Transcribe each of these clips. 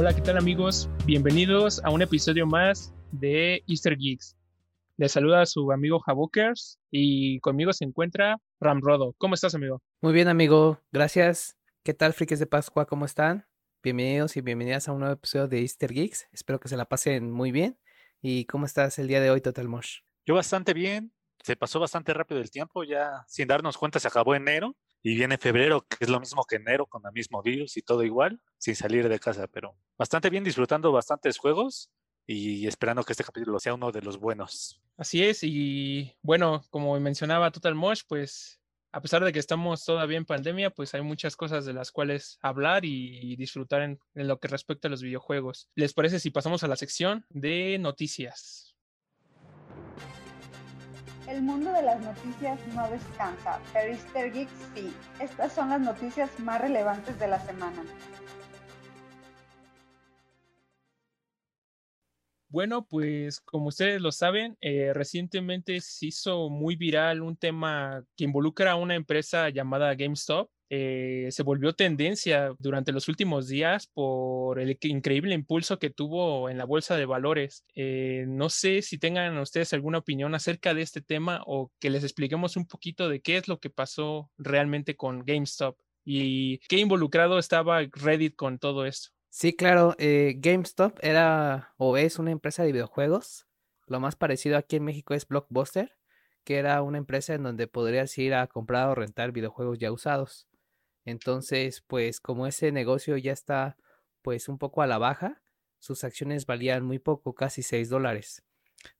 Hola, ¿qué tal amigos? Bienvenidos a un episodio más de Easter Geeks. Les saluda a su amigo Javokers y conmigo se encuentra Ramrodo. ¿Cómo estás, amigo? Muy bien, amigo. Gracias. ¿Qué tal, frikis de Pascua? ¿Cómo están? Bienvenidos y bienvenidas a un nuevo episodio de Easter Geeks. Espero que se la pasen muy bien. ¿Y cómo estás el día de hoy, Total Mosh? Yo bastante bien. Se pasó bastante rápido el tiempo. Ya sin darnos cuenta se acabó enero y viene febrero, que es lo mismo que enero, con el mismo virus y todo igual, sin salir de casa, pero bastante bien, disfrutando bastantes juegos y esperando que este capítulo sea uno de los buenos. Así es, y bueno, como mencionaba Total Mosh, pues a pesar de que estamos todavía en pandemia, pues hay muchas cosas de las cuales hablar y disfrutar en, en lo que respecta a los videojuegos. ¿Les parece si pasamos a la sección de noticias? El mundo de las noticias no descansa, pero Easter Geeks sí. Estas son las noticias más relevantes de la semana. Bueno, pues como ustedes lo saben, eh, recientemente se hizo muy viral un tema que involucra a una empresa llamada GameStop, eh, se volvió tendencia durante los últimos días por el increíble impulso que tuvo en la bolsa de valores. Eh, no sé si tengan ustedes alguna opinión acerca de este tema o que les expliquemos un poquito de qué es lo que pasó realmente con GameStop y qué involucrado estaba Reddit con todo esto. Sí, claro, eh, GameStop era o es una empresa de videojuegos. Lo más parecido aquí en México es Blockbuster, que era una empresa en donde podrías ir a comprar o rentar videojuegos ya usados. Entonces, pues como ese negocio ya está pues un poco a la baja, sus acciones valían muy poco, casi 6 dólares.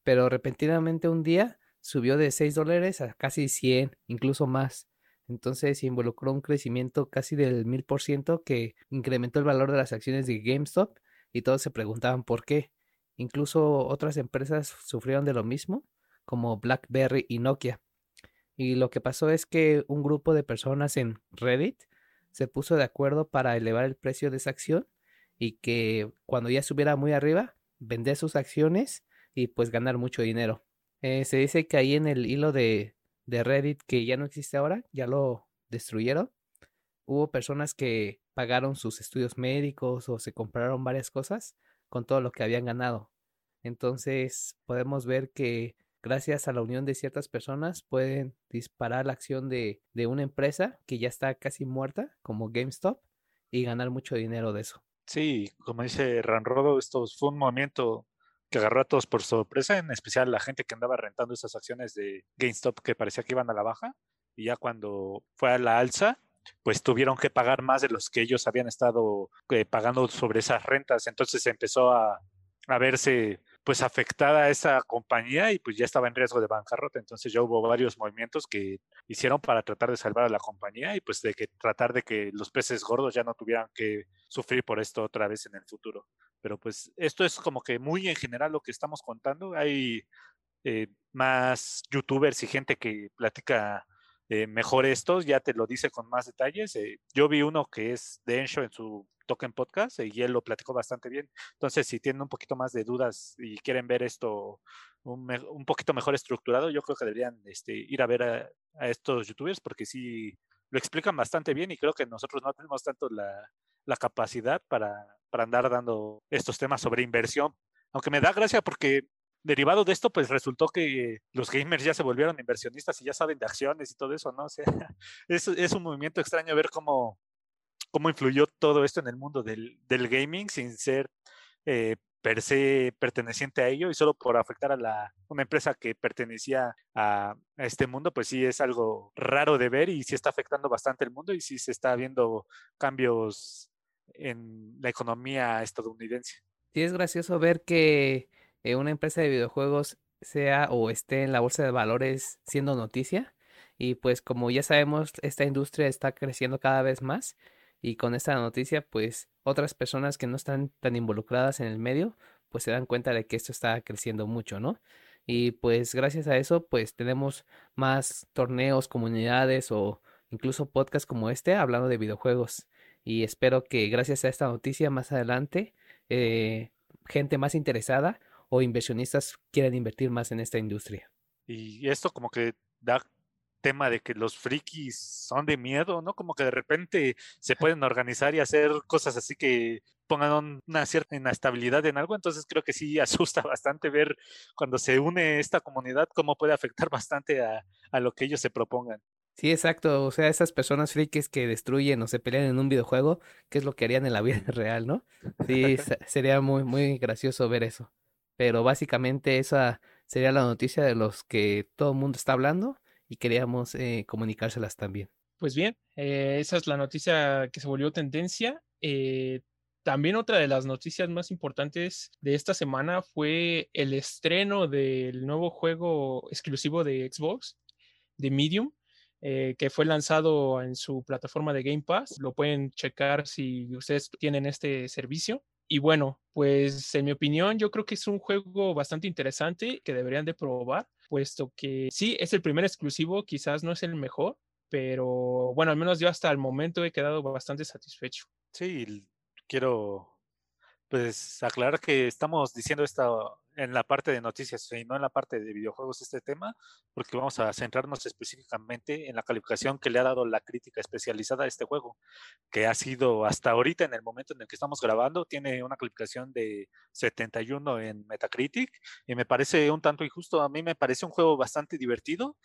Pero repentinamente un día subió de 6 dólares a casi 100, incluso más. Entonces involucró un crecimiento casi del 1000% que incrementó el valor de las acciones de GameStop y todos se preguntaban por qué. Incluso otras empresas sufrieron de lo mismo, como BlackBerry y Nokia. Y lo que pasó es que un grupo de personas en Reddit se puso de acuerdo para elevar el precio de esa acción y que cuando ya estuviera muy arriba, vender sus acciones y pues ganar mucho dinero. Eh, se dice que ahí en el hilo de, de Reddit, que ya no existe ahora, ya lo destruyeron, hubo personas que pagaron sus estudios médicos o se compraron varias cosas con todo lo que habían ganado. Entonces podemos ver que gracias a la unión de ciertas personas, pueden disparar la acción de, una empresa que ya está casi muerta, como GameStop, y ganar mucho dinero de eso. Sí, como dice Ranrodo, esto fue un movimiento que agarró a todos por sorpresa, en especial la gente que andaba rentando esas acciones de GameStop que parecía que iban a la baja, y ya cuando fue a la alza, pues tuvieron que pagar más de los que ellos habían estado eh, pagando sobre esas rentas, entonces empezó a, a verse pues afectada a esa compañía y pues ya estaba en riesgo de bancarrota. Entonces ya hubo varios movimientos que hicieron para tratar de salvar a la compañía y pues de que tratar de que los peces gordos ya no tuvieran que sufrir por esto otra vez en el futuro. Pero pues esto es como que muy en general lo que estamos contando. Hay eh, más youtubers y gente que platica eh, mejor esto, ya te lo dice con más detalles. Eh, yo vi uno que es de Ensho en su Token Podcast y él lo platicó bastante bien. Entonces, si tienen un poquito más de dudas y quieren ver esto un, un poquito mejor estructurado, yo creo que deberían este, ir a ver a, estos youtubers porque sí lo explican bastante bien y creo que nosotros no tenemos tanto la, la capacidad para, para andar dando estos temas sobre inversión. Aunque me da gracia porque derivado de esto, pues resultó que los gamers ya se volvieron inversionistas y ya saben de acciones y todo eso, ¿no? O sea, es, es un movimiento extraño ver cómo, cómo influyó todo esto en el mundo del, del gaming sin ser eh, per se perteneciente a ello y solo por afectar a la, una empresa que pertenecía a, a, este mundo, pues sí es algo raro de ver y sí está afectando bastante el mundo y sí se está viendo cambios en la economía estadounidense. Sí es gracioso ver que eh, una empresa de videojuegos sea o esté en la bolsa de valores siendo noticia y pues como ya sabemos esta industria está creciendo cada vez más y con esta noticia pues otras personas que no están tan involucradas en el medio pues se dan cuenta de que esto está creciendo mucho, ¿no? Y pues gracias a eso pues tenemos más torneos, comunidades o incluso podcasts como este hablando de videojuegos. Y espero que gracias a esta noticia más adelante eh, gente más interesada o inversionistas quieran invertir más en esta industria. Y esto como que da tema de que los frikis son de miedo, ¿no? Como que de repente se pueden organizar y hacer cosas así que pongan una cierta inestabilidad en algo, entonces creo que sí asusta bastante ver cuando se une esta comunidad cómo puede afectar bastante a, a lo que ellos se propongan. Sí, exacto. O sea, esas personas frikis que destruyen o se pelean en un videojuego, ¿qué es lo que harían en la vida real, no? Sí, sería muy, muy gracioso ver eso. Pero básicamente esa sería la noticia de los que todo el mundo está hablando y queríamos eh, comunicárselas también. Pues bien, eh, esa es la noticia que se volvió tendencia. Eh, también otra de las noticias más importantes de esta semana fue el estreno del nuevo juego exclusivo de Xbox, de Medium, que fue lanzado en su plataforma de Game Pass. Lo pueden checar si ustedes tienen este servicio. Y bueno, pues en mi opinión, yo creo que es un juego bastante interesante que deberían de probar puesto que sí, es el primer exclusivo, quizás no es el mejor, pero bueno, al menos yo hasta el momento he quedado bastante satisfecho. Sí, quiero pues aclarar que estamos diciendo esto en la parte de noticias y no en la parte de videojuegos este tema, porque vamos a centrarnos específicamente en la calificación que le ha dado la crítica especializada a este juego, que ha sido hasta ahorita, en el momento en el que estamos grabando, tiene una calificación de 71 en Metacritic y me parece un tanto injusto. A mí me parece un juego bastante divertido,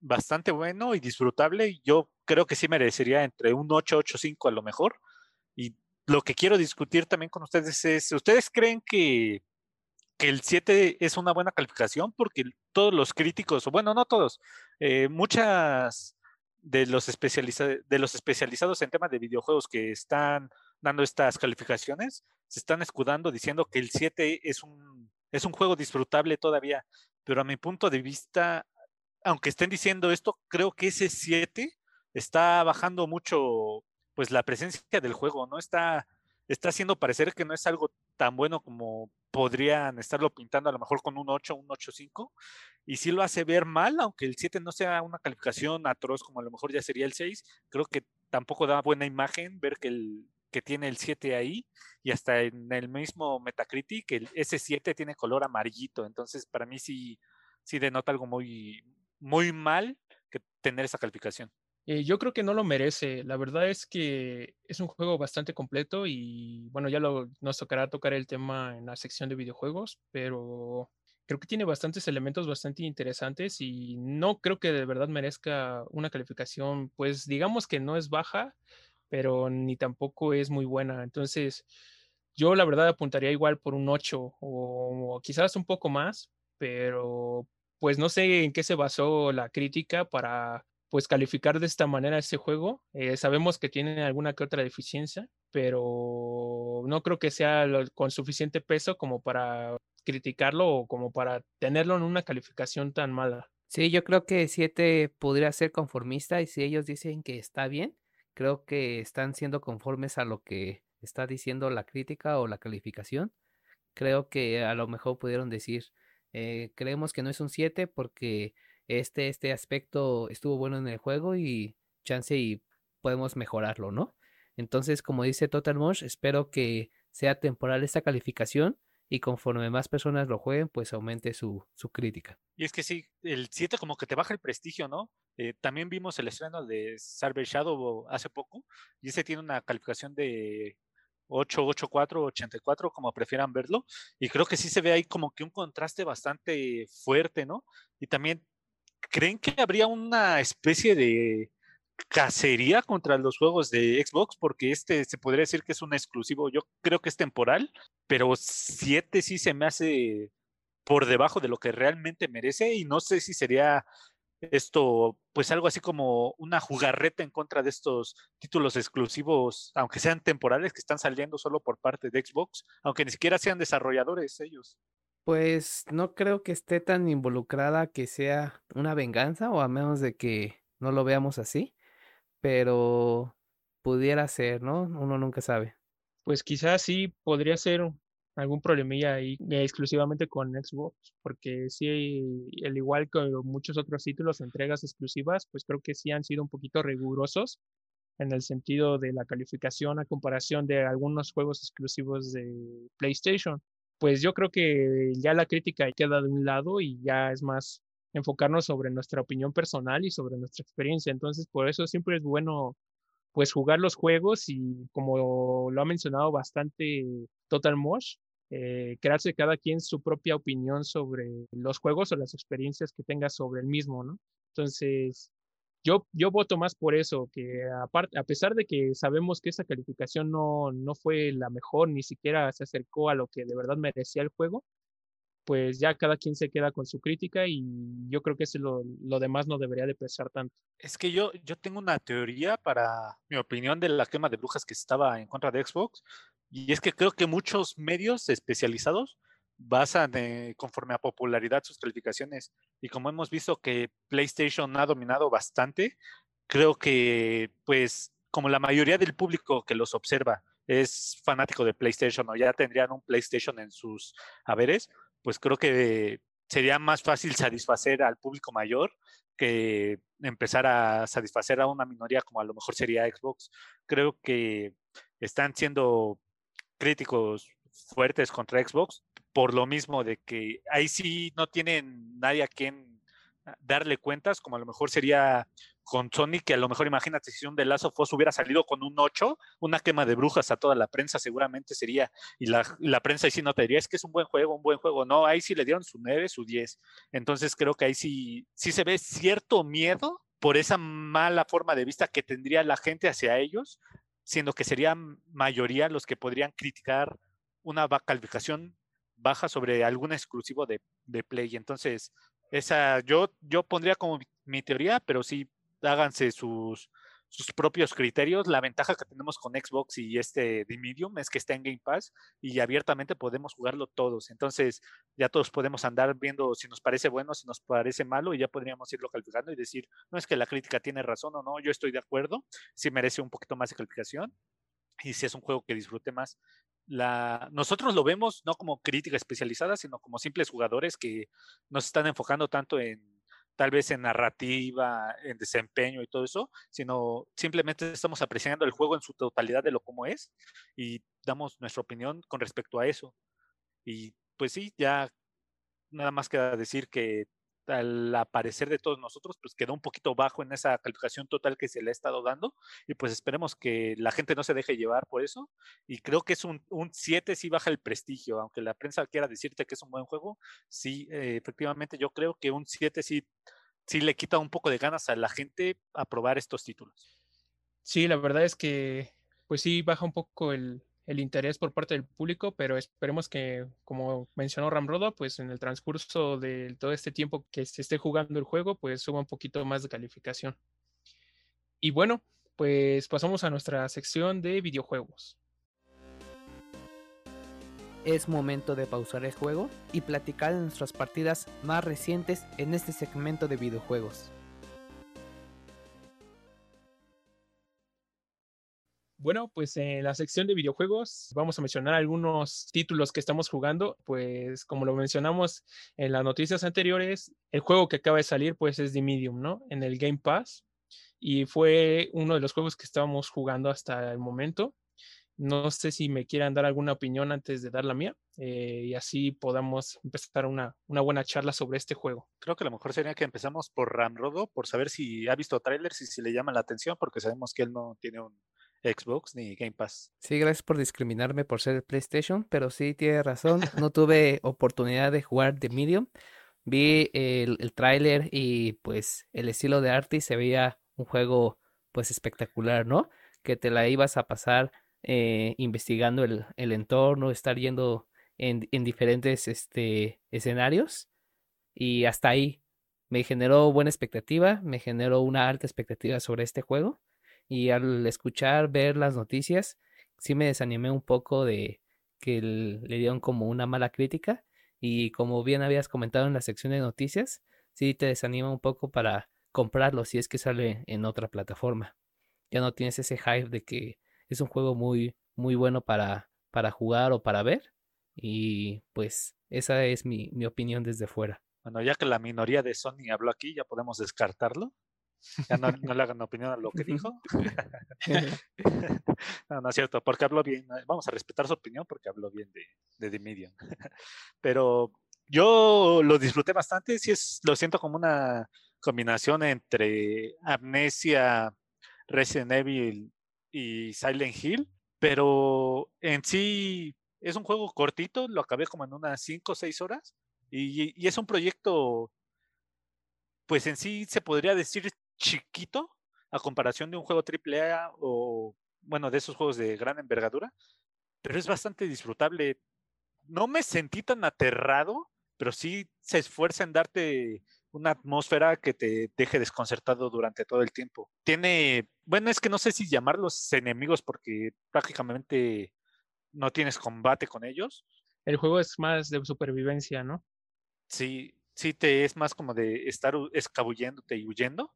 bastante bueno y disfrutable. Yo creo que sí merecería entre un 8, 8, 5 a lo mejor. Y lo que quiero discutir también con ustedes es, ¿ustedes creen que el 7 es una buena calificación porque todos los críticos, o bueno, no todos, eh, muchas de los, de los especializados en temas de videojuegos que están dando estas calificaciones se están escudando diciendo que el 7 es un, es un juego disfrutable todavía, pero a mi punto de vista, aunque estén diciendo esto, creo que ese 7 está bajando mucho pues la presencia del juego, ¿no? Está, está haciendo parecer que no es algo tan bueno como podrían estarlo pintando a lo mejor con un 8, un 8.5, y si lo hace ver mal, aunque el 7 no sea una calificación atroz como a lo mejor ya sería el 6, creo que tampoco da buena imagen ver que, el, que tiene el 7 ahí, y hasta en el mismo Metacritic, el, ese 7 tiene color amarillito, entonces para mí sí, sí denota algo muy, muy mal que tener esa calificación. Eh, yo creo que no lo merece. La verdad es que es un juego bastante completo y bueno, ya lo, nos tocará tocar el tema en la sección de videojuegos, pero creo que tiene bastantes elementos bastante interesantes y no creo que de verdad merezca una calificación, pues digamos que no es baja, pero ni tampoco es muy buena. Entonces, yo la verdad apuntaría igual por un 8 o quizás un poco más, pero pues no sé en qué se basó la crítica para pues calificar de esta manera ese juego. Eh, sabemos que tiene alguna que otra deficiencia, pero no creo que sea con suficiente peso como para criticarlo o como para tenerlo en una calificación tan mala. Sí, yo creo que 7 podría ser conformista y si ellos dicen que está bien, creo que están siendo conformes a lo que está diciendo la crítica o la calificación. Creo que a lo mejor pudieron decir, eh, creemos que no es un 7 porque este, este aspecto estuvo bueno en el juego y chance y podemos mejorarlo, ¿no? Entonces, como dice Total Mosh, espero que sea temporal esta calificación y conforme más personas lo jueguen, pues aumente su, su crítica. Y es que sí, el 7 como que te baja el prestigio, ¿no? Eh, también vimos el estreno de Cyber Shadow hace poco y ese tiene una calificación de 8, 8, 4, 84, como prefieran verlo. Y creo que sí se ve ahí como que un contraste bastante fuerte, ¿no? Y también ¿creen que habría una especie de cacería contra los juegos de Xbox? Porque este se podría decir que es un exclusivo, yo creo que es temporal, pero 7 sí se me hace por debajo de lo que realmente merece y no sé si sería esto pues algo así como una jugarreta en contra de estos títulos exclusivos, aunque sean temporales, que están saliendo solo por parte de Xbox, aunque ni siquiera sean desarrolladores ellos. Pues no creo que esté tan involucrada que sea una venganza, o a menos de que no lo veamos así. Pero pudiera ser, ¿no? Uno nunca sabe. Pues quizás sí podría ser algún problemilla ahí eh, exclusivamente con Xbox, porque sí, al igual que muchos otros títulos, entregas exclusivas, pues creo que sí han sido un poquito rigurosos en el sentido de la calificación a comparación de algunos juegos exclusivos de PlayStation. Pues yo creo que ya la crítica queda de un lado y ya es más enfocarnos sobre nuestra opinión personal y sobre nuestra experiencia. Entonces, por eso siempre es bueno pues jugar los juegos y como lo ha mencionado bastante Total Mosh, eh, crearse cada quien su propia opinión sobre los juegos o las experiencias que tenga sobre el mismo, ¿no? Entonces, yo, yo voto más por eso, que a pesar de que sabemos que esa calificación no, no fue la mejor, ni siquiera se acercó a lo que de verdad merecía el juego, pues ya cada quien se queda con su crítica y yo creo que ese lo, lo demás no debería de pesar tanto. Es que yo, yo tengo una teoría para mi opinión de la quema de brujas que estaba en contra de Xbox, y es que creo que muchos medios especializados basan eh, conforme a popularidad sus calificaciones. Y como hemos visto que PlayStation ha dominado bastante, creo que pues como la mayoría del público que los observa es fanático de PlayStation o ya tendrían un PlayStation en sus haberes, pues creo que sería más fácil satisfacer al público mayor que empezar a satisfacer a una minoría como a lo mejor sería Xbox. Creo que están siendo críticos fuertes contra Xbox por lo mismo de que ahí sí no tienen nadie a quien darle cuentas, como a lo mejor sería con Sony, que a lo mejor imagínate si un de Last of Us hubiera salido con un 8, una quema de brujas a toda la prensa seguramente sería, y la, la prensa ahí sí no te diría, es que es un buen juego, un buen juego, no, ahí sí le dieron su 9, su 10, entonces creo que ahí sí, sí se ve cierto miedo por esa mala forma de vista que tendría la gente hacia ellos, siendo que serían mayoría los que podrían criticar una calificación baja sobre algún exclusivo de, de Play. Entonces, esa yo, yo pondría como mi teoría, pero sí háganse sus, sus propios criterios. La ventaja que tenemos con Xbox y este de Medium es que está en Game Pass y abiertamente podemos jugarlo todos. Entonces ya todos podemos andar viendo si nos parece bueno, si nos parece malo y ya podríamos irlo calificando y decir, no es que la crítica tiene razón o no, yo estoy de acuerdo, si merece un poquito más de calificación y si es un juego que disfrute más. La, nosotros lo vemos no como crítica especializada, sino como simples jugadores que nos están enfocando tanto en tal vez en narrativa, en desempeño y todo eso, sino simplemente estamos apreciando el juego en su totalidad de lo como es y damos nuestra opinión con respecto a eso. Y pues sí, ya nada más queda decir que al aparecer de todos nosotros, pues quedó un poquito bajo en esa calificación total que se le ha estado dando y pues esperemos que la gente no se deje llevar por eso y creo que es un, 7 si baja el prestigio, aunque la prensa quiera decirte que es un buen juego, sí, eh, efectivamente yo creo que un 7 sí, sí le quita un poco de ganas a la gente a probar estos títulos. Sí, la verdad es que pues sí baja un poco el, el interés por parte del público, pero esperemos que, como mencionó Ramrodo, pues en el transcurso de todo este tiempo que se esté jugando el juego, pues suba un poquito más de calificación. Y bueno, pues pasamos a nuestra sección de videojuegos. Es momento de pausar el juego y platicar de nuestras partidas más recientes en este segmento de videojuegos. Bueno, pues en la sección de videojuegos vamos a mencionar algunos títulos que estamos jugando. Pues como lo mencionamos en las noticias anteriores, el juego que acaba de salir pues es The Medium, ¿no? En el Game Pass. Y fue uno de los juegos que estábamos jugando hasta el momento. No sé si me quieran dar alguna opinión antes de dar la mía eh, y así podamos empezar una, una, buena charla sobre este juego. Creo que lo mejor sería que empezamos por Ramrodo, por saber si ha visto trailers y si le llama la atención, porque sabemos que él no tiene un, Xbox ni Game Pass. Sí, gracias por discriminarme por ser PlayStation, pero sí tiene razón. No tuve oportunidad de jugar The Medium. Vi el, el tráiler y pues el estilo de arte y se veía un juego pues espectacular, ¿no? Que te la ibas a pasar eh, investigando el, el, entorno, estar yendo en, en diferentes este, escenarios y hasta ahí me generó buena expectativa, me generó una alta expectativa sobre este juego y al escuchar, ver las noticias, sí me desanimé un poco de que le dieron como una mala crítica y como bien habías comentado en la sección de noticias, sí te desanima un poco para comprarlo si es que sale en otra plataforma. ya no tienes ese hype de que es un juego muy, muy bueno para, para jugar o para ver. Y pues esa es mi, mi opinión desde fuera. Bueno, ya que la minoría de Sony habló aquí, ya podemos descartarlo. Ya no, no le hagan opinión a lo que dijo. no, no es cierto, porque habló bien. Vamos a respetar su opinión porque habló bien de, de The Medium. Pero yo lo disfruté bastante. Sí, es, lo siento como una combinación entre Amnesia, Resident Evil y Silent Hill. Pero en sí es un juego cortito, lo acabé como en unas 5 o 6 horas. Y, y es un proyecto, pues en sí se podría decir chiquito a comparación de un juego AAA o, bueno, de esos juegos de gran envergadura, pero es bastante disfrutable. No me sentí tan aterrado, pero sí se esfuerza en darte una atmósfera que te deje desconcertado durante todo el tiempo. Tiene, bueno, es que no sé si llamarlos enemigos porque prácticamente no tienes combate con ellos. El juego es más de supervivencia, ¿no? Sí, sí te es más como de estar escabulléndote y huyendo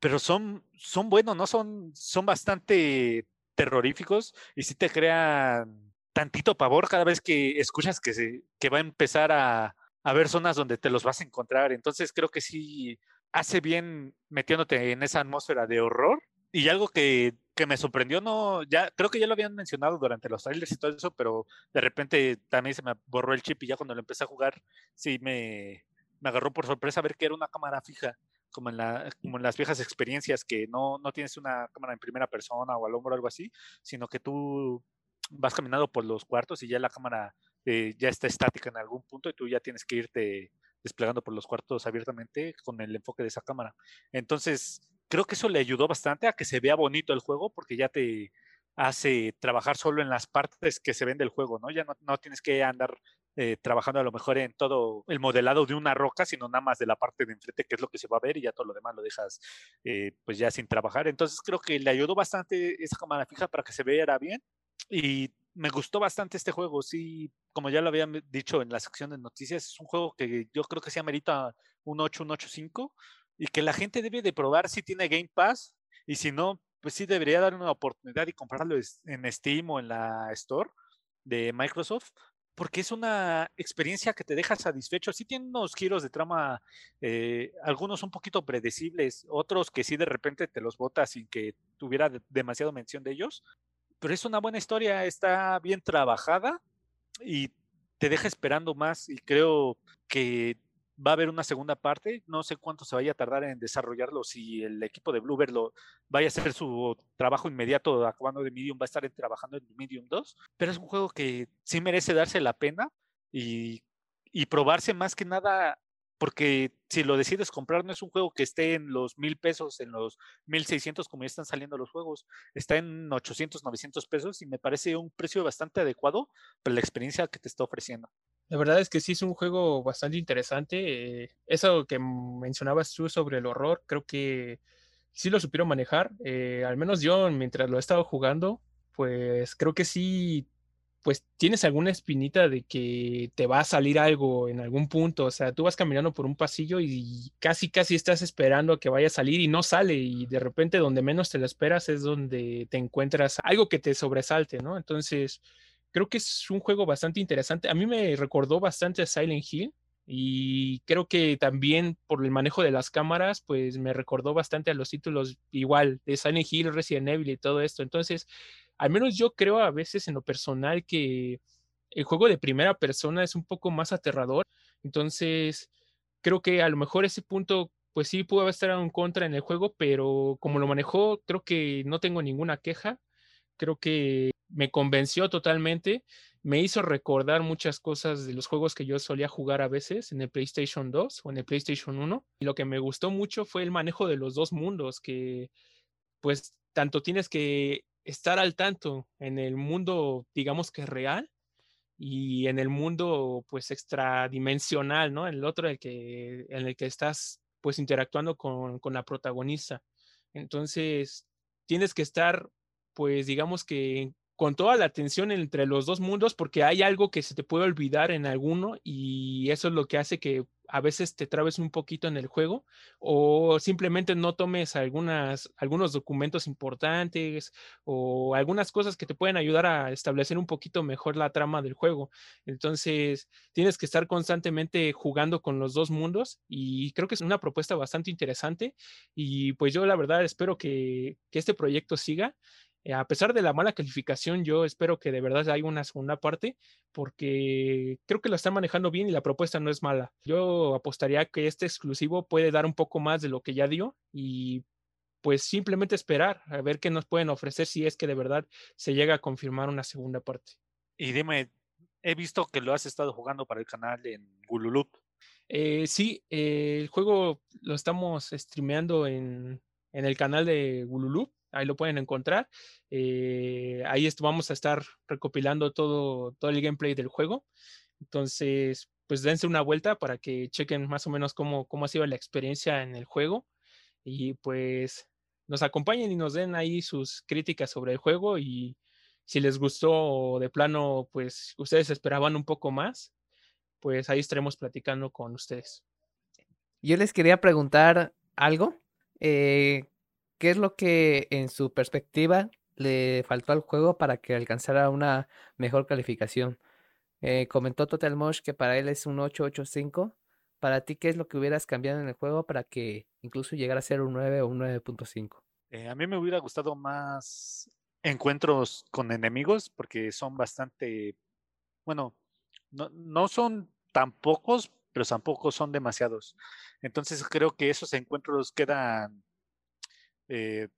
pero son, son buenos, ¿no? Son, son bastante terroríficos y sí te crean tantito pavor cada vez que escuchas que, se, que va a empezar a, a ver zonas donde te los vas a encontrar. Entonces creo que sí hace bien metiéndote en esa atmósfera de horror. Y algo que, que, me sorprendió, no, ya creo que ya lo habían mencionado durante los trailers y todo eso, pero de repente también se me borró el chip y ya cuando lo empecé a jugar, sí me, me agarró por sorpresa ver que era una cámara fija como en, la, como en las viejas experiencias que no, no tienes una cámara en primera persona o al hombro o algo así, sino que tú vas caminando por los cuartos y ya la cámara eh, ya está estática en algún punto y tú ya tienes que irte desplegando por los cuartos abiertamente con el enfoque de esa cámara. Entonces, creo que eso le ayudó bastante a que se vea bonito el juego porque ya te hace trabajar solo en las partes que se ven del juego, ¿no? Ya no, no tienes que andar eh, trabajando a lo mejor en todo el modelado de una roca, sino nada más de la parte de enfrente, que es lo que se va a ver, y ya todo lo demás lo dejas eh, pues ya sin trabajar. Entonces creo que le ayudó bastante esa cámara fija para que se viera bien. Y me gustó bastante este juego, sí, como ya lo había dicho en la sección de noticias, es un juego que yo creo que se amerita un 8, un 8.5 y que la gente debe de probar si tiene Game Pass y si no, pues sí debería dar una oportunidad y comprarlo en Steam o en la Store de Microsoft porque es una experiencia que te deja satisfecho. Sí tiene unos giros de trama, eh, algunos un poquito predecibles, otros que sí de repente te los botas sin que tuviera demasiado mención de ellos, pero es una buena historia, está bien trabajada y te deja esperando más y creo que va a haber una segunda parte. No sé cuánto se vaya a tardar en desarrollarlo. Si el equipo de Bluebird lo vaya a hacer su trabajo inmediato acabando de Medium, va a estar trabajando en Medium 2. Pero es un juego que sí merece darse la pena y, y probarse más que nada. Porque si lo decides comprar, no es un juego que esté en los mil pesos, en los mil seiscientos, como ya están saliendo los juegos. Está en 800, 900 pesos y me parece un precio bastante adecuado para la experiencia que te está ofreciendo. La verdad es que sí es un juego bastante interesante. Eh, eso que mencionabas tú sobre el horror, creo que sí lo supieron manejar. Eh, al menos yo, mientras lo he estado jugando, pues creo que sí, pues tienes alguna espinita de que te va a salir algo en algún punto. O sea, tú vas caminando por un pasillo y casi, casi estás esperando a que vaya a salir y no sale. Y de repente, donde menos te lo esperas es donde te encuentras algo que te sobresalte, ¿no? Entonces creo que es un juego bastante interesante. A mí me recordó bastante a Silent Hill y creo que también por el manejo de las cámaras, pues me recordó bastante a los títulos igual de Silent Hill, Resident Evil y todo esto. Entonces, al menos yo creo a veces en lo personal que el juego de primera persona es un poco más aterrador. Entonces, creo que a lo mejor ese punto pues sí pudo estar en contra en el juego, pero como lo manejó, creo que no tengo ninguna queja. Creo que me convenció totalmente, me hizo recordar muchas cosas de los juegos que yo solía jugar a veces en el PlayStation 2 o en el PlayStation 1. Y lo que me gustó mucho fue el manejo de los dos mundos, que pues tanto tienes que estar al tanto en el mundo, digamos que real, y en el mundo pues extradimensional, ¿no? El otro el que, en el que estás pues interactuando con, con la protagonista. Entonces, tienes que estar pues digamos que con toda la atención entre los dos mundos porque hay algo que se te puede olvidar en alguno y eso es lo que hace que a veces te trabes un poquito en el juego o simplemente no tomes algunas, algunos documentos importantes o algunas cosas que te pueden ayudar a establecer un poquito mejor la trama del juego. Entonces, tienes que estar constantemente jugando con los dos mundos y creo que es una propuesta bastante interesante y pues yo la verdad espero que, que este proyecto siga a pesar de la mala calificación, yo espero que de verdad haya una segunda parte, porque creo que lo están manejando bien y la propuesta no es mala. Yo apostaría que este exclusivo puede dar un poco más de lo que ya dio y pues simplemente esperar a ver qué nos pueden ofrecer si es que de verdad se llega a confirmar una segunda parte. Y dime, he visto que lo has estado jugando para el canal en Gululup. Eh, sí, eh, el juego lo estamos streameando en, en el canal de Gululup ahí lo pueden encontrar. Eh, ahí vamos a estar recopilando todo, todo el gameplay del juego. Entonces, pues dense una vuelta para que chequen más o menos cómo, cómo ha sido la experiencia en el juego. Y pues nos acompañen y nos den ahí sus críticas sobre el juego y si les gustó de plano, pues ustedes esperaban un poco más, pues ahí estaremos platicando con ustedes. Yo les quería preguntar algo. Eh, ¿Qué es lo que en su perspectiva le faltó al juego para que alcanzara una mejor calificación? Eh, comentó Total Mosh que para él es un 885. Para ti, ¿qué es lo que hubieras cambiado en el juego para que incluso llegara a ser un 9 o un 9.5? Eh, a mí me hubiera gustado más encuentros con enemigos porque son bastante, bueno, no, no son tan pocos, pero tampoco son demasiados. Entonces creo que esos encuentros quedan eh,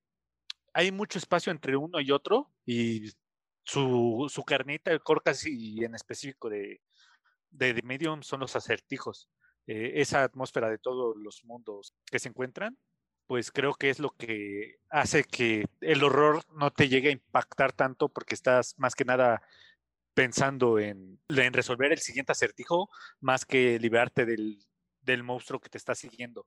hay mucho espacio entre uno y otro y su, su carnita, el Corcas y en específico de, de, Medium son los acertijos. Eh, esa atmósfera de todos los mundos que se encuentran, pues creo que es lo que hace que el horror no te llegue a impactar tanto porque estás más que nada pensando en, en resolver el siguiente acertijo más que liberarte del, del monstruo que te está siguiendo.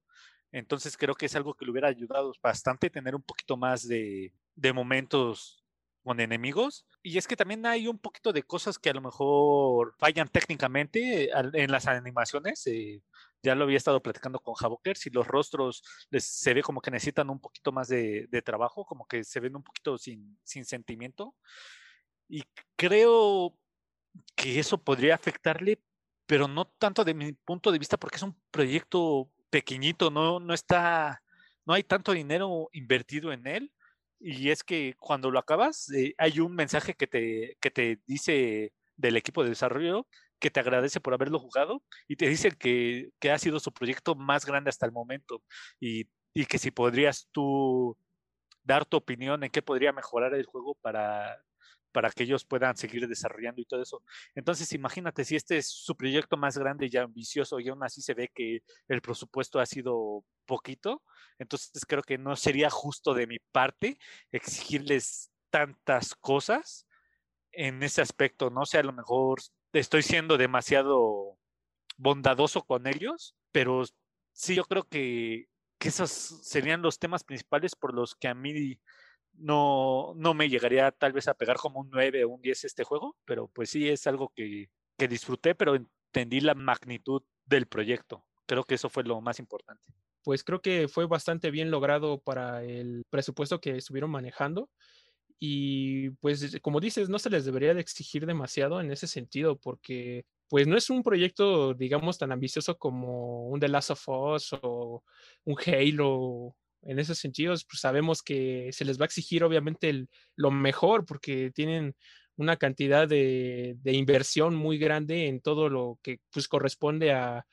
Entonces creo que es algo que le hubiera ayudado bastante tener un poquito más de, momentos con enemigos. Y es que también hay un poquito de cosas que a lo mejor fallan técnicamente en las animaciones. Eh, ya lo había estado platicando con Javoker, si los rostros se ve como que necesitan un poquito más de, trabajo, como que se ven un poquito sin, sin sentimiento. Y creo que eso podría afectarle, pero no tanto de mi punto de vista, porque es un proyecto pequeñito, no, no está, no hay tanto dinero invertido en él. Y es que cuando lo acabas, eh, hay un mensaje que te, que te dice del equipo de desarrollo que te agradece por haberlo jugado y te dice que, que ha sido su proyecto más grande hasta el momento y, y que si podrías tú dar tu opinión en qué podría mejorar el juego para, para que ellos puedan seguir desarrollando y todo eso. Entonces, imagínate si este es su proyecto más grande y ambicioso y aún así se ve que el presupuesto ha sido poquito, entonces creo que no sería justo de mi parte exigirles tantas cosas en ese aspecto, no sé, a lo mejor estoy siendo demasiado bondadoso con ellos, pero sí yo creo que, que esos serían los temas principales por los que a mí no, no me llegaría tal vez a pegar como un 9 o un 10 este juego, pero pues sí es algo que, que disfruté, pero entendí la magnitud del proyecto. Creo que eso fue lo más importante. Pues creo que fue bastante bien logrado para el presupuesto que estuvieron manejando. Y pues como dices, no se les debería de exigir demasiado en ese sentido, porque pues no es un proyecto, digamos, tan ambicioso como un The Last of Us o un Halo en esos sentidos, pues sabemos que se les va a exigir obviamente lo mejor porque tienen una cantidad de, inversión muy grande en todo lo que pues corresponde a,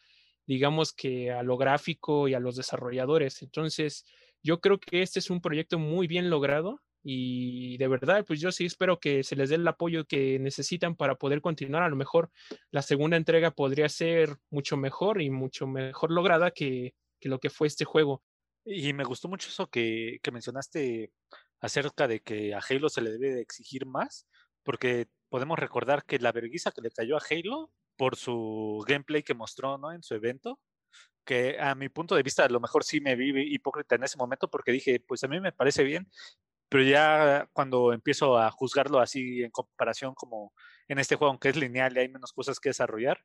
digamos que a lo gráfico y a los desarrolladores. Entonces, yo creo que este es un proyecto muy bien logrado y de verdad, pues yo sí espero que se les dé el apoyo que necesitan para poder continuar. A lo mejor la segunda entrega podría ser mucho mejor y mucho mejor lograda que, que lo que fue este juego. Y me gustó mucho eso que, que mencionaste acerca de que a Halo se le debe de exigir más, porque podemos recordar que la vergüenza que le cayó a Halo por su gameplay que mostró ¿no? en su evento, que a mi punto de vista a lo mejor sí me vi hipócrita en ese momento porque dije, pues a mí me parece bien, pero ya cuando empiezo a juzgarlo así en comparación como en este juego, aunque es lineal y hay menos cosas que desarrollar,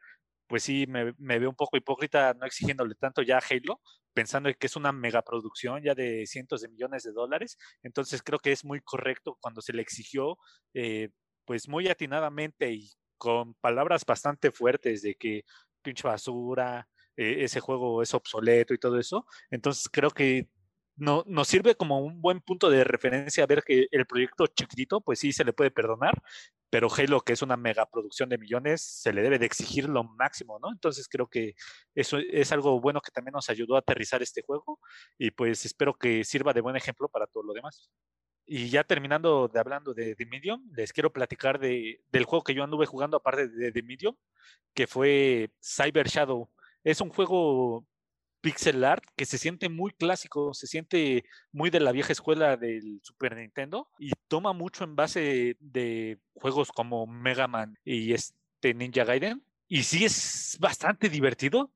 pues sí, me, me veo un poco hipócrita no exigiéndole tanto ya a Halo, pensando que es una megaproducción ya de cientos de millones de dólares. Entonces creo que es muy correcto cuando se le exigió, eh, pues muy atinadamente y con palabras bastante fuertes de que pinche basura, eh, ese juego es obsoleto y todo eso. Entonces creo que no, nos sirve como un buen punto de referencia ver que el proyecto chiquitito, pues sí se le puede perdonar, pero Halo, que es una megaproducción de millones, se le debe de exigir lo máximo, ¿no? Entonces creo que eso es algo bueno que también nos ayudó a aterrizar este juego y pues espero que sirva de buen ejemplo para todo lo demás. Y ya terminando de hablando de The Medium, les quiero platicar de, del juego que yo anduve jugando aparte de The Medium, que fue Cyber Shadow. Es un juego pixel art que se siente muy clásico, se siente muy de la vieja escuela del Super Nintendo y toma mucho en base de juegos como Mega Man y este Ninja Gaiden. Y sí es bastante divertido,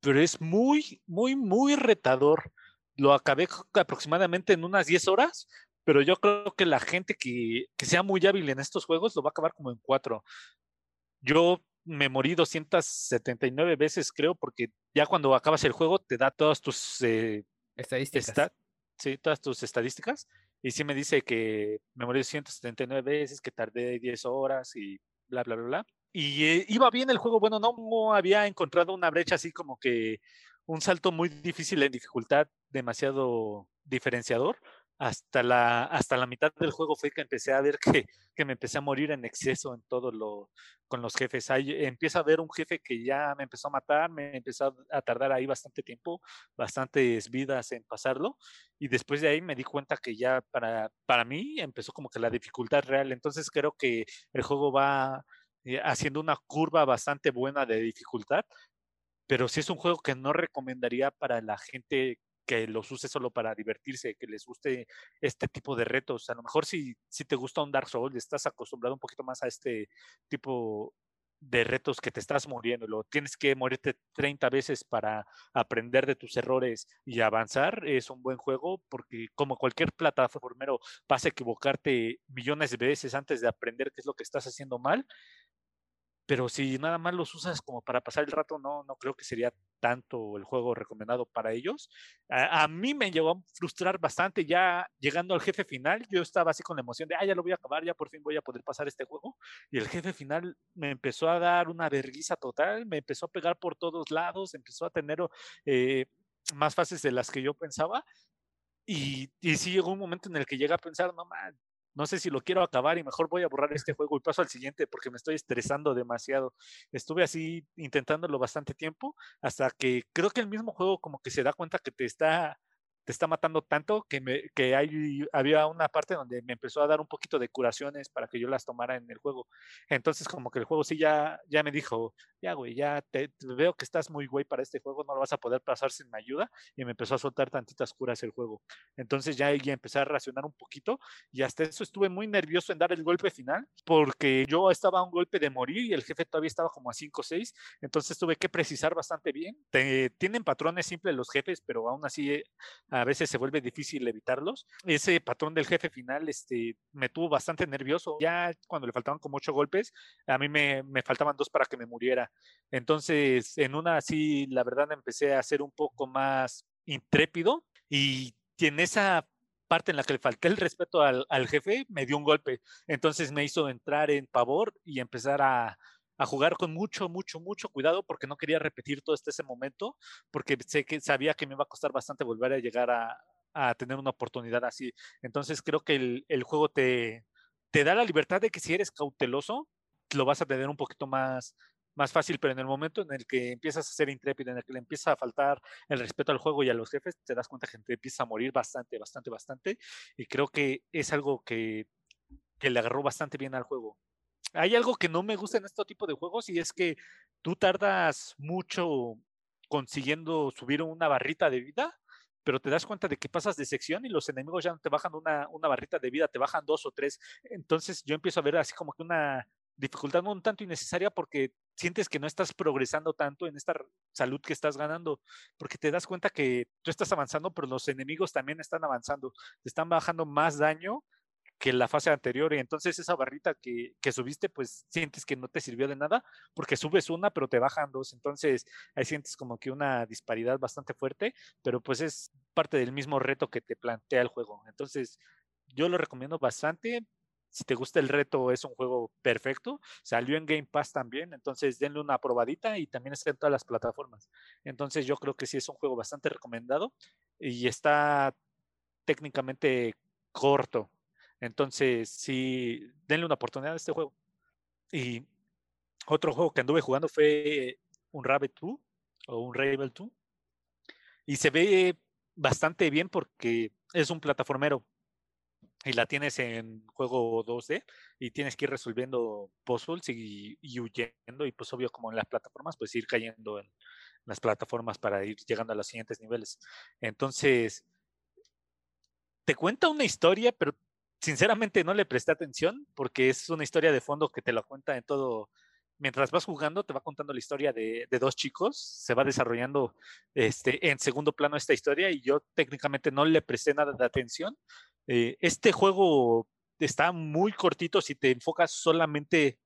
pero es muy, muy, muy retador. Lo acabé aproximadamente en unas 10 horas, pero yo creo que la gente que, que sea muy hábil en estos juegos lo va a acabar como en 4. Yo me morí 279 veces, creo, porque ya cuando acabas el juego te da todas tus eh, estadísticas. sí, todas tus estadísticas. Y sí me dice que me morí 179 veces, que tardé 10 horas y bla, bla, bla, bla. Y eh, iba bien el juego. Bueno, no había encontrado una brecha así como que un salto muy difícil en dificultad, demasiado diferenciador hasta la, hasta la mitad del juego fue que empecé a ver que, que, me empecé a morir en exceso en todo lo, con los jefes. Ahí empiezo a ver un jefe que ya me empezó a matar, me empezó a tardar ahí bastante tiempo, bastantes vidas en pasarlo. Y después de ahí me di cuenta que ya para, para mí empezó como que la dificultad real. Entonces creo que el juego va eh, haciendo una curva bastante buena de dificultad. Pero sí es un juego que no recomendaría para la gente que los use solo para divertirse, que les guste este tipo de retos. A lo mejor si, si te gusta un Dark Souls, estás acostumbrado un poquito más a este tipo de retos que te estás muriendo, lo tienes que morirte 30 veces para aprender de tus errores y avanzar, es un buen juego porque como cualquier plataformero vas a equivocarte millones de veces antes de aprender qué es lo que estás haciendo mal pero si nada más los usas como para pasar el rato, no, no creo que sería tanto el juego recomendado para ellos. A, mí me llegó a frustrar bastante ya llegando al jefe final. Yo estaba así con la emoción de, ah, ya lo voy a acabar, ya por fin voy a poder pasar este juego. Y el jefe final me empezó a dar una vergüenza total, me empezó a pegar por todos lados, empezó a tener eh, más fases de las que yo pensaba. Y, y sí llegó un momento en el que llega a pensar, no man, no sé si lo quiero acabar y mejor voy a borrar este juego y paso al siguiente porque me estoy estresando demasiado. Estuve así intentándolo bastante tiempo hasta que creo que el mismo juego como que se da cuenta que te está te está matando tanto que, que hay, había una parte donde me empezó a dar un poquito de curaciones para que yo las tomara en el juego. Entonces como que el juego sí ya, ya me dijo, ya güey, ya te, veo que estás muy güey para este juego, no lo vas a poder pasar sin mi ayuda y me empezó a soltar tantitas curas el juego. Entonces ya, ya empecé a racionar un poquito y hasta eso estuve muy nervioso en dar el golpe final porque yo estaba a un golpe de morir y el jefe todavía estaba como a 5 o 6, entonces tuve que precisar bastante bien. tienen patrones simples los jefes, pero aún así... Eh, a veces se vuelve difícil evitarlos. Ese patrón del jefe final este, me tuvo bastante nervioso. Ya cuando le faltaban como ocho golpes, a mí me, me faltaban dos para que me muriera. Entonces, en una así, la verdad, empecé a ser un poco más intrépido y en esa parte en la que le falté el respeto al, jefe, me dio un golpe. Entonces me hizo entrar en pavor y empezar a, jugar con mucho, mucho, mucho cuidado porque no quería repetir todo este ese momento, porque sé que sabía que me iba a costar bastante volver a llegar a, a tener una oportunidad así. Entonces creo que el, el, juego te, te da la libertad de que si eres cauteloso, lo vas a tener un poquito más, más fácil, pero en el momento en el que empiezas a ser intrépido, en el que le empieza a faltar el respeto al juego y a los jefes, te das cuenta que empieza a morir bastante, bastante, bastante. Y creo que es algo que, que le agarró bastante bien al juego hay algo que no me gusta en este tipo de juegos y es que tú tardas mucho consiguiendo subir una barrita de vida, pero te das cuenta de que pasas de sección y los enemigos ya no te bajan una, una barrita de vida, te bajan dos o tres. Entonces yo empiezo a ver así como que una dificultad un tanto innecesaria porque sientes que no estás progresando tanto en esta salud que estás ganando, porque te das cuenta que tú estás avanzando, pero los enemigos también están avanzando, te están bajando más daño que la fase anterior y entonces esa barrita que, que, subiste pues sientes que no te sirvió de nada porque subes una pero te bajan dos, entonces ahí sientes como que una disparidad bastante fuerte, pero pues es parte del mismo reto que te plantea el juego. Entonces yo lo recomiendo bastante. Si te gusta el reto, es un juego perfecto. Salió en Game Pass también, entonces denle una probadita y también está en todas las plataformas. Entonces yo creo que sí es un juego bastante recomendado y está técnicamente corto. Entonces, sí, denle una oportunidad a este juego. Y otro juego que anduve jugando fue un Rabbit 2 o un Ravel 2. Y se ve bastante bien porque es un plataformero y la tienes en juego 2D y tienes que ir resolviendo puzzles y, y, huyendo y pues obvio como en las plataformas pues ir cayendo en las plataformas para ir llegando a los siguientes niveles. Entonces, te cuenta una historia, pero sinceramente no le presté atención porque es una historia de fondo que te lo cuenta en todo. Mientras vas jugando, te va contando la historia de, de dos chicos, se va desarrollando este, en segundo plano esta historia y yo técnicamente no le presté nada de atención. Eh, este juego está muy cortito si te enfocas solamente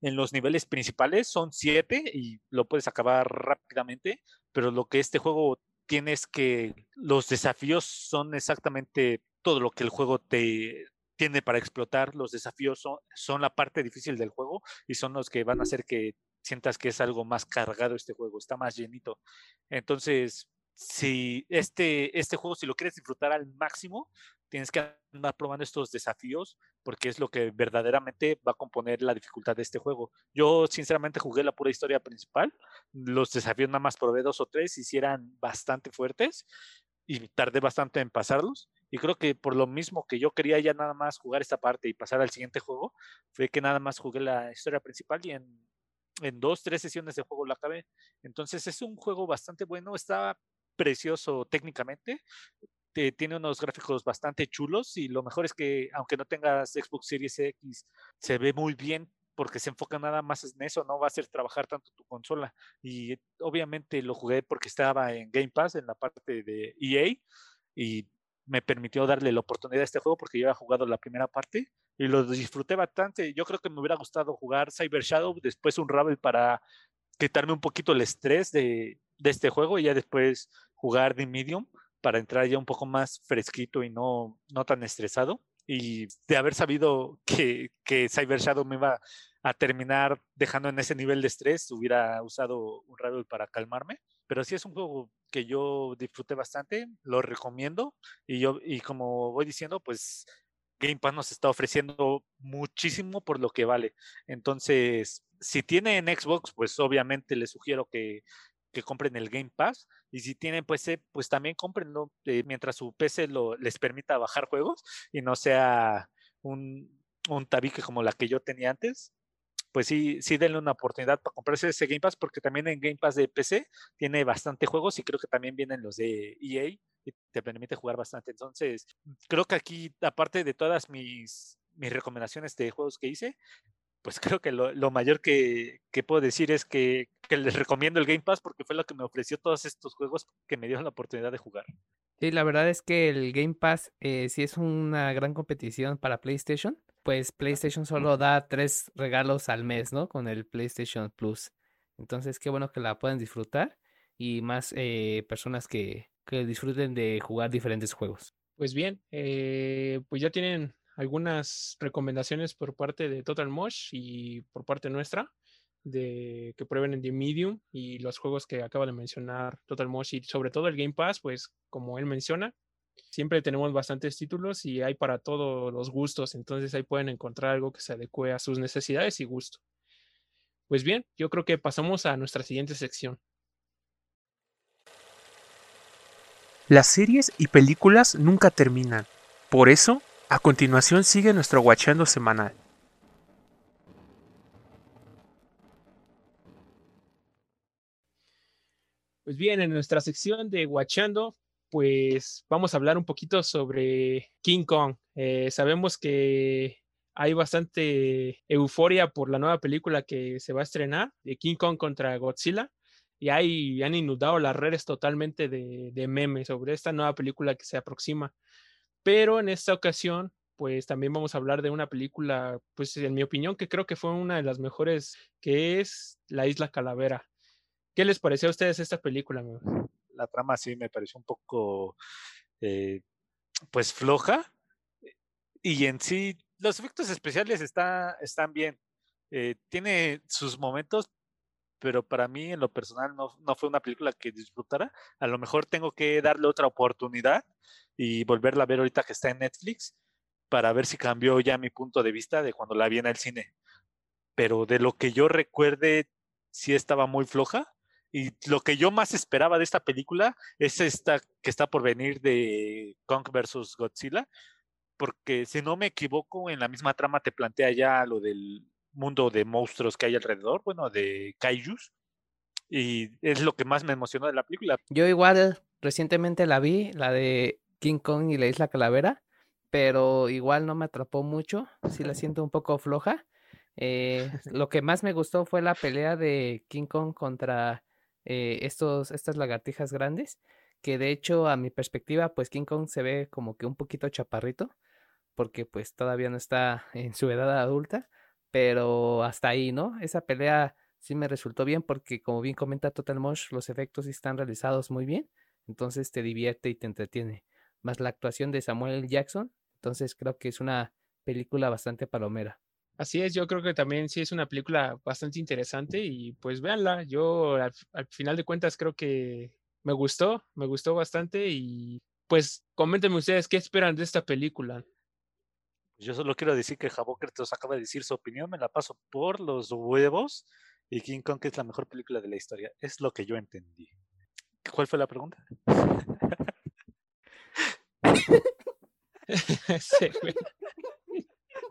en los niveles principales, son siete y lo puedes acabar rápidamente, pero lo que este juego tiene es que los desafíos son exactamente todo lo que el juego te tiene para explotar. Los desafíos son, la parte difícil del juego y son los que van a hacer que sientas que es algo más cargado este juego, está más llenito. Entonces, si este, este juego, si lo quieres disfrutar al máximo, tienes que andar probando estos desafíos porque es lo que verdaderamente va a componer la dificultad de este juego. Yo sinceramente jugué la pura historia principal, los desafíos nada más probé dos o tres y si eran bastante fuertes y tardé bastante en pasarlos. Y creo que por lo mismo que yo quería ya nada más jugar esta parte y pasar al siguiente juego, fue que nada más jugué la historia principal y en, en dos, tres sesiones de juego la acabé. Entonces es un juego bastante bueno, está precioso técnicamente, tiene unos gráficos bastante chulos y lo mejor es que aunque no tengas Xbox Series X, se ve muy bien porque se enfoca nada más en eso, no va a hacer trabajar tanto tu consola. Y obviamente lo jugué porque estaba en Game Pass, en la parte de EA, y me permitió darle la oportunidad a este juego porque yo había jugado la primera parte y lo disfruté bastante. Yo creo que me hubiera gustado jugar Cyber Shadow, después un Ravel para quitarme un poquito el estrés de, de este juego y ya después jugar The Medium para entrar ya un poco más fresquito y no, no tan estresado y de haber sabido que, que Cyber Shadow me iba a terminar dejando en ese nivel de estrés, hubiera usado un Ravel para calmarme. Pero sí es un juego que yo disfruté bastante, lo recomiendo y yo y como voy diciendo, pues Game Pass nos está ofreciendo muchísimo por lo que vale. Entonces, si tienen Xbox, pues obviamente les sugiero que, que compren el Game Pass. Y si tienen PC, pues también comprenlo eh, mientras su PC lo, les permita bajar juegos y no sea un, un tabique como la que yo tenía antes. Pues sí, sí denle una oportunidad para comprarse ese Game Pass, porque también en Game Pass de PC tiene bastante juegos y creo que también vienen los de EA y te permite jugar bastante. Entonces, creo que aquí, aparte de todas mis, mis recomendaciones de juegos que hice, pues creo que lo, lo mayor que, que, puedo decir es que, que, les recomiendo el Game Pass porque fue lo que me ofreció todos estos juegos que me dieron la oportunidad de jugar. Sí, la verdad es que el Game Pass eh, sí es una gran competición para PlayStation. Pues PlayStation solo da tres regalos al mes, ¿no? Con el PlayStation Plus. Entonces, qué bueno que la puedan disfrutar y más eh, personas que, que disfruten de jugar diferentes juegos. Pues bien, eh, pues ya tienen algunas recomendaciones por parte de Total Mosh y por parte nuestra de que prueben en The Medium y los juegos que acaba de mencionar Total Mosh y sobre todo el Game Pass, pues como él menciona, siempre tenemos bastantes títulos y hay para todos los gustos, entonces ahí pueden encontrar algo que se adecue a sus necesidades y gusto. Pues bien, yo creo que pasamos a nuestra siguiente sección. Las series y películas nunca terminan. Por eso, a continuación sigue nuestro guachando semanal. Pues bien, en nuestra sección de guachando, pues vamos a hablar un poquito sobre King Kong. Eh, sabemos que hay bastante euforia por la nueva película que se va a estrenar, de King Kong contra Godzilla, y hay, han inundado las redes totalmente de, de memes sobre esta nueva película que se aproxima. Pero en esta ocasión, pues también vamos a hablar de una película, pues en mi opinión, que creo que fue una de las mejores, que es La Isla Calavera. ¿Qué les pareció a ustedes esta película? La trama sí me pareció un poco, eh, pues floja. Y en sí, los efectos especiales está, están bien. Eh, tiene sus momentos, pero para mí en lo personal no, no, fue una película que disfrutara. A lo mejor tengo que darle otra oportunidad y volverla a ver ahorita que está en Netflix para ver si cambió ya mi punto de vista de cuando la vi en el cine. Pero de lo que yo recuerde, sí estaba muy floja. Y lo que yo más esperaba de esta película es esta que está por venir de Kong vs. Godzilla, porque si no me equivoco, en la misma trama te plantea ya lo del mundo de monstruos que hay alrededor, bueno, de kaijus, y es lo que más me emocionó de la película. Yo igual recientemente la vi, la de King Kong y la Isla Calavera, pero igual no me atrapó mucho, sí la siento un poco floja. Eh, lo que más me gustó fue la pelea de King Kong contra eh, estos, estas lagartijas grandes, que de hecho a mi perspectiva, pues King Kong se ve como que un poquito chaparrito, porque pues todavía no está en su edad adulta, pero hasta ahí, ¿no? Esa pelea sí me resultó bien porque como bien comenta Total Mosh, los efectos están realizados muy bien, entonces te divierte y te entretiene. Más la actuación de Samuel Jackson, entonces creo que es una película bastante palomera. Así es, yo creo que también sí es una película bastante interesante y pues véanla, yo al, al, final de cuentas creo que me gustó, me gustó bastante y pues coméntenme ustedes qué esperan de esta película. Yo solo quiero decir que Javoker nos acaba de decir su opinión, me la paso por los huevos y King Kong es la mejor película de la historia, es lo que yo entendí. ¿Cuál fue la pregunta? sí,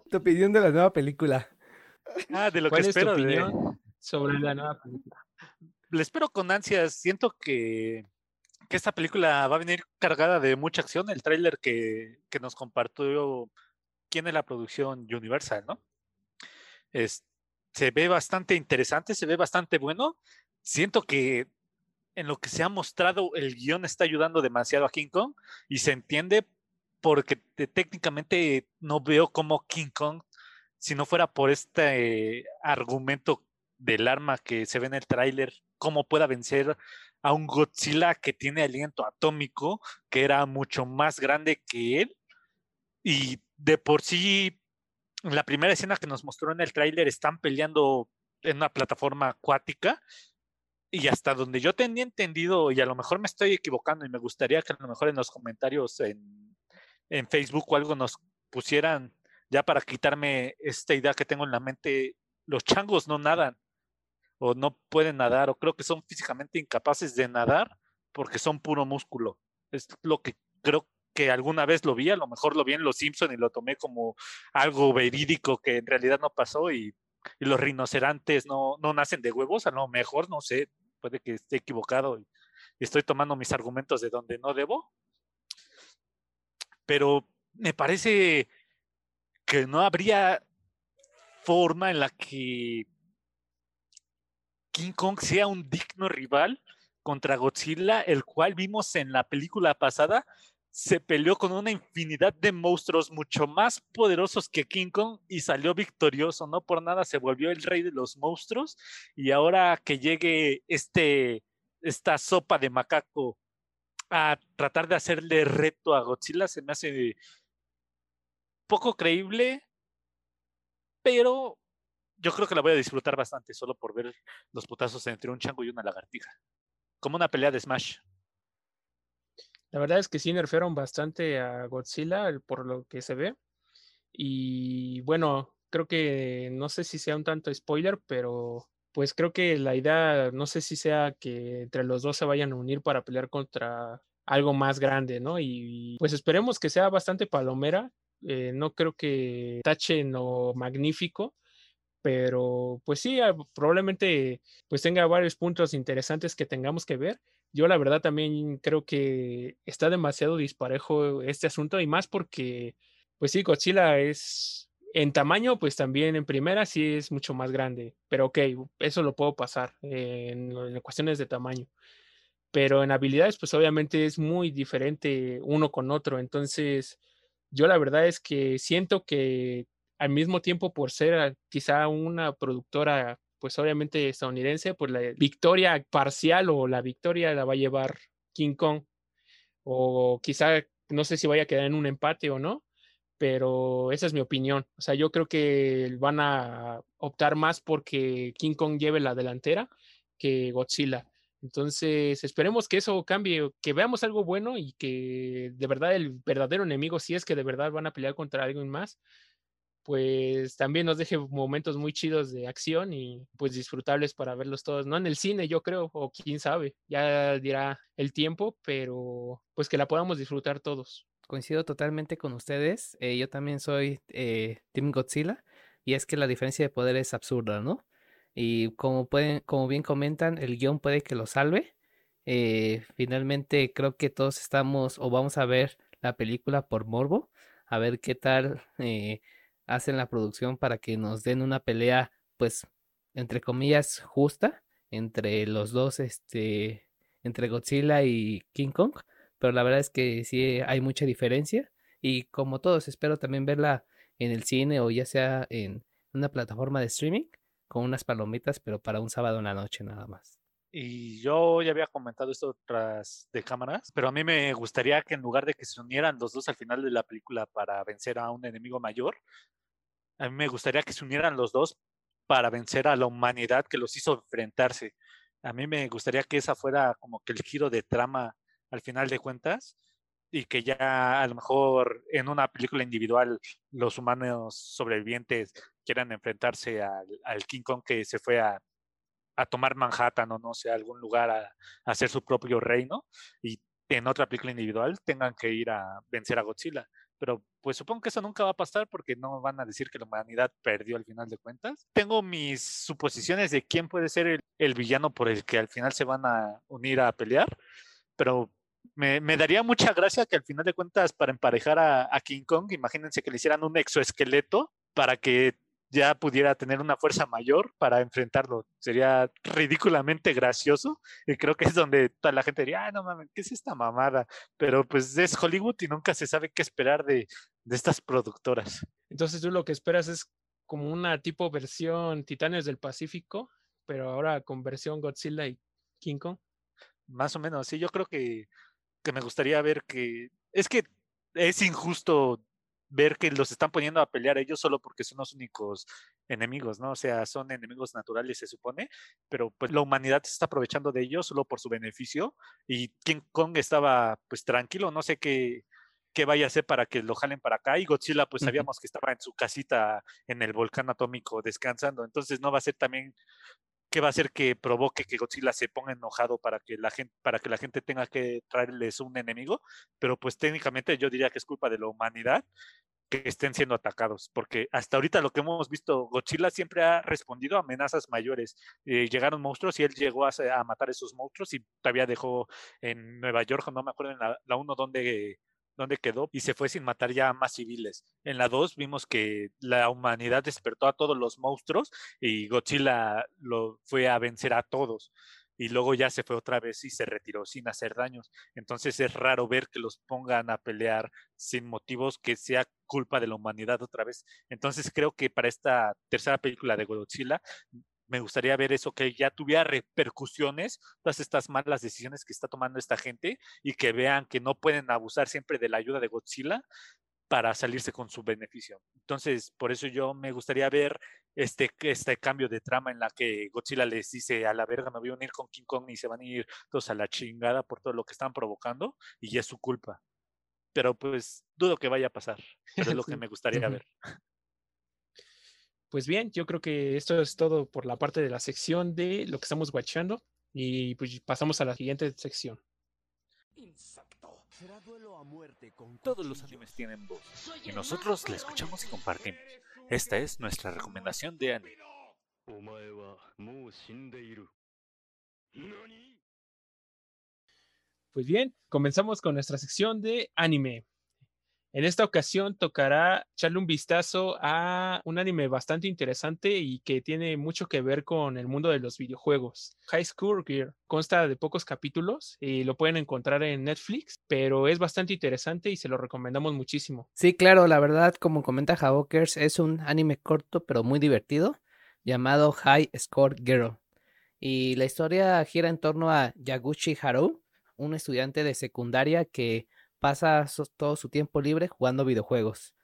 tu opinión de la nueva película. Ah, de lo ¿Cuál que es espero tu de... opinión sobre la nueva película? Le espero con ansias. Siento que, que esta película va a venir cargada de mucha acción. El tráiler que, que nos compartió es la producción Universal, ¿no? Es, se ve bastante interesante, se ve bastante bueno. Siento que en lo que se ha mostrado el guion está ayudando demasiado a King Kong y se entiende porque te, técnicamente no veo como King Kong, si no fuera por este argumento del arma que se ve en el tráiler, cómo pueda vencer a un Godzilla que tiene aliento atómico, que era mucho más grande que él. Y de por sí, la primera escena que nos mostró en el tráiler, están peleando en una plataforma acuática. Y hasta donde yo tenía entendido, y a lo mejor me estoy equivocando, y me gustaría que a lo mejor en los comentarios en, en Facebook o algo nos pusieran ya para quitarme esta idea que tengo en la mente, los changos no nadan o no pueden nadar o creo que son físicamente incapaces de nadar porque son puro músculo. Es lo que creo que alguna vez lo vi, a lo mejor lo vi en Los Simpson y lo tomé como algo verídico que en realidad no pasó y, y los rinocerontes no, no nacen de huevos, a lo mejor, no sé, puede que esté equivocado y estoy tomando mis argumentos de donde no debo, pero me parece que no habría forma en la que King Kong sea un digno rival contra Godzilla, el cual vimos en la película pasada, se peleó con una infinidad de monstruos mucho más poderosos que King Kong y salió victorioso, no por nada se volvió el rey de los monstruos y ahora que llegue este esta sopa de macaco a tratar de hacerle reto a Godzilla se me hace poco creíble, pero yo creo que la voy a disfrutar bastante solo por ver los putazos entre un chango y una lagartija. Como una pelea de Smash. La verdad es que sí nerfearon bastante a Godzilla por lo que se ve. Y bueno, creo que no sé si sea un tanto spoiler, pero pues creo que la idea, no sé si sea que entre los dos se vayan a unir para pelear contra algo más grande, ¿no? Y pues esperemos que sea bastante palomera. Eh, no creo que tachen lo magnífico, pero pues sí, probablemente pues tenga varios puntos interesantes que tengamos que ver. Yo la verdad también creo que está demasiado disparejo este asunto y más porque pues sí, Godzilla es en tamaño, pues también en primera sí es mucho más grande, pero ok, eso lo puedo pasar en, en, cuestiones de tamaño. Pero en habilidades, pues obviamente es muy diferente uno con otro. Entonces, yo la verdad es que siento que al mismo tiempo por ser quizá una productora pues obviamente estadounidense, pues la victoria parcial o la victoria la va a llevar King Kong. O quizá, no sé si vaya a quedar en un empate o no, pero esa es mi opinión. O sea, yo creo que van a optar más porque King Kong lleve la delantera que Godzilla. Entonces, esperemos que eso cambie, que veamos algo bueno y que de verdad el verdadero enemigo, si es que de verdad van a pelear contra alguien más, pues también nos deje momentos muy chidos de acción y pues disfrutables para verlos todos, no en el cine yo creo, o quién sabe, ya dirá el tiempo, pero pues que la podamos disfrutar todos. Coincido totalmente con ustedes, eh, yo también soy eh, Team Godzilla y es que la diferencia de poder es absurda, ¿no? Y como, pueden, como bien comentan, el guion puede que lo salve. Eh, finalmente creo que todos estamos o vamos a ver la película por morbo, a ver qué tal hacen la producción para que nos den una pelea, pues, entre comillas, justa entre los dos, este, entre Godzilla y King Kong, pero la verdad es que sí hay mucha diferencia y como todos espero también verla en el cine o ya sea en una plataforma de streaming con unas palomitas, pero para un sábado en la noche nada más. Y yo ya había comentado esto tras de cámaras, pero a mí me gustaría que en lugar de que se unieran los dos al final de la película para vencer a un enemigo mayor, a mí me gustaría que se unieran los dos para vencer a la humanidad que los hizo enfrentarse. A mí me gustaría que esa fuera como que el giro de trama al final de cuentas y que ya a lo mejor en una película individual los humanos sobrevivientes quieran enfrentarse al, al King Kong que se fue a, a tomar Manhattan o no sé, algún lugar a, hacer su propio reino y en otra película individual tengan que ir a vencer a Godzilla. Pero pues supongo que eso nunca va a pasar porque no van a decir que la humanidad perdió al final de cuentas. Tengo mis suposiciones de quién puede ser el, villano por el que al final se van a unir a pelear, pero me, me, daría mucha gracia que al final de cuentas para emparejar a, a King Kong, imagínense que le hicieran un exoesqueleto para que ya pudiera tener una fuerza mayor para enfrentarlo. Sería ridículamente gracioso y creo que es donde toda la gente diría, ah, no mames, ¿qué es esta mamada? Pero pues es Hollywood y nunca se sabe qué esperar de, de estas productoras. Entonces tú lo que esperas es como una tipo versión Titanes del Pacífico, pero ahora con versión Godzilla y King Kong. Más o menos, sí, yo creo que, que me gustaría ver que... Es que es injusto ver que los están poniendo a pelear ellos solo porque son los únicos enemigos, ¿no? O sea, son enemigos naturales, se supone, pero pues la humanidad se está aprovechando de ellos solo por su beneficio y King Kong estaba pues tranquilo, no sé qué, qué vaya a hacer para que lo jalen para acá y Godzilla pues sabíamos que estaba en su casita en el volcán atómico descansando, entonces no va a ser también qué va a hacer que provoque que Godzilla se ponga enojado para que la gente para que la gente tenga que traerles un enemigo, pero pues técnicamente yo diría que es culpa de la humanidad que estén siendo atacados, porque hasta ahorita lo que hemos visto, Godzilla siempre ha respondido a amenazas mayores. Eh, llegaron monstruos y él llegó a, a, matar esos monstruos y todavía dejó en Nueva York, no me acuerdo en la, la uno donde dónde quedó y se fue sin matar ya más civiles. En la 2 vimos que la humanidad despertó a todos los monstruos y Godzilla lo fue a vencer a todos. Y luego ya se fue otra vez y se retiró sin hacer daños. Entonces es raro ver que los pongan a pelear sin motivos que sea culpa de la humanidad otra vez. Entonces creo que para esta tercera película de Godzilla me gustaría ver eso, que ya tuviera repercusiones, todas estas malas decisiones que está tomando esta gente y que vean que no pueden abusar siempre de la ayuda de Godzilla para salirse con su beneficio. Entonces, por eso yo me gustaría ver este, este cambio de trama en la que Godzilla les dice a la verga, me voy a unir con King Kong y se van a ir todos a la chingada por todo lo que están provocando y ya es su culpa. Pero pues dudo que vaya a pasar. Pero es lo que me gustaría ver. Pues bien, yo creo que esto es todo por la parte de la sección de lo que estamos watchando y pues pasamos a la siguiente sección. Todos los animes tienen voz y nosotros la escuchamos y compartimos. Esta es nuestra recomendación de anime. Pues bien, comenzamos con nuestra sección de anime. En esta ocasión tocará echarle un vistazo a un anime bastante interesante y que tiene mucho que ver con el mundo de los videojuegos. High School Gear consta de pocos capítulos y lo pueden encontrar en Netflix, pero es bastante interesante y se lo recomendamos muchísimo. Sí, claro, la verdad, como comenta Havokers, es un anime corto pero muy divertido llamado High Score Girl. Y la historia gira en torno a Yaguchi Haru, un estudiante de secundaria que pasa todo su tiempo libre jugando videojuegos.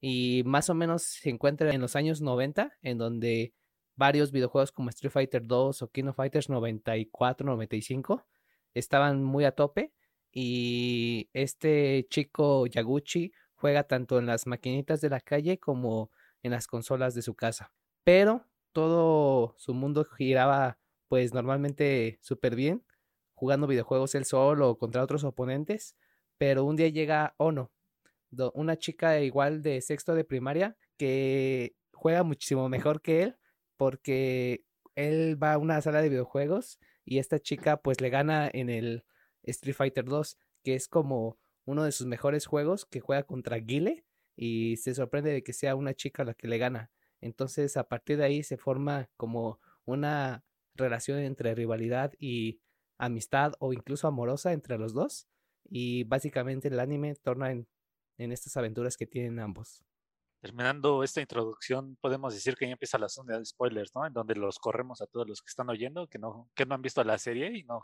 Y más o menos se encuentra en los años 90, en donde varios videojuegos como Street Fighter 2 o King of Fighters 94, 95 estaban muy a tope. Y este chico Yaguchi juega tanto en las maquinitas de la calle como en las consolas de su casa. Pero todo su mundo giraba pues normalmente súper bien, jugando videojuegos él solo o contra otros oponentes pero un día llega Ono, una chica igual de sexto de primaria que juega muchísimo mejor que él porque él va a una sala de videojuegos y esta chica pues le gana en el Street Fighter 2, que es como uno de sus mejores juegos que juega contra Guile y se sorprende de que sea una chica la que le gana. Entonces a partir de ahí se forma como una relación entre rivalidad y amistad o incluso amorosa entre los dos y básicamente el anime torna en, estas aventuras que tienen ambos. Terminando esta introducción, podemos decir que ya empieza la zona de spoilers, ¿no? En donde los corremos a todos los que están oyendo, que no, que no han visto la serie y no,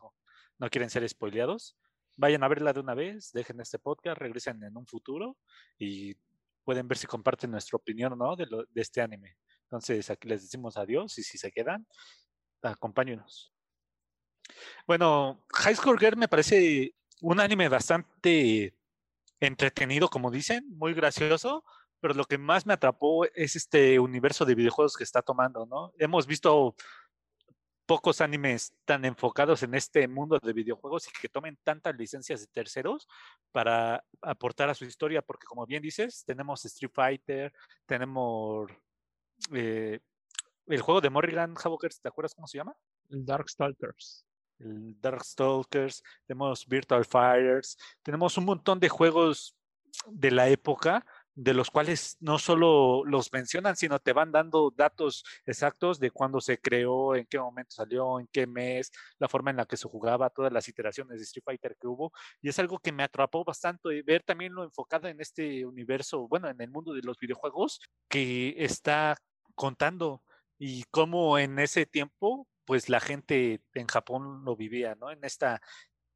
no quieren ser spoileados. Vayan a verla de una vez, dejen este podcast, regresen en un futuro y pueden ver si comparten nuestra opinión no de, de este anime. Entonces aquí les decimos adiós y si se quedan, acompáñenos. Bueno, High School Girl me parece un anime bastante entretenido, como dicen, muy gracioso, pero lo que más me atrapó es este universo de videojuegos que está tomando, ¿no? Hemos visto pocos animes tan enfocados en este mundo de videojuegos y que tomen tantas licencias de terceros para aportar a su historia, porque como bien dices, tenemos Street Fighter, tenemos eh, el juego de Morrigan Havokers, ¿te acuerdas cómo se llama? Darkstalkers Darkstalkers, tenemos Virtual Fires, tenemos un montón de juegos de la época de los cuales no solo los mencionan, sino te van dando datos exactos de cuándo se creó, en qué momento salió, en qué mes, la forma en la que se jugaba, todas las iteraciones de Street Fighter que hubo. Y es algo que me atrapó bastante ver también lo enfocado en este universo, bueno, en el mundo de los videojuegos que está contando y cómo en ese tiempo pues la gente en Japón lo vivía, ¿no? En esta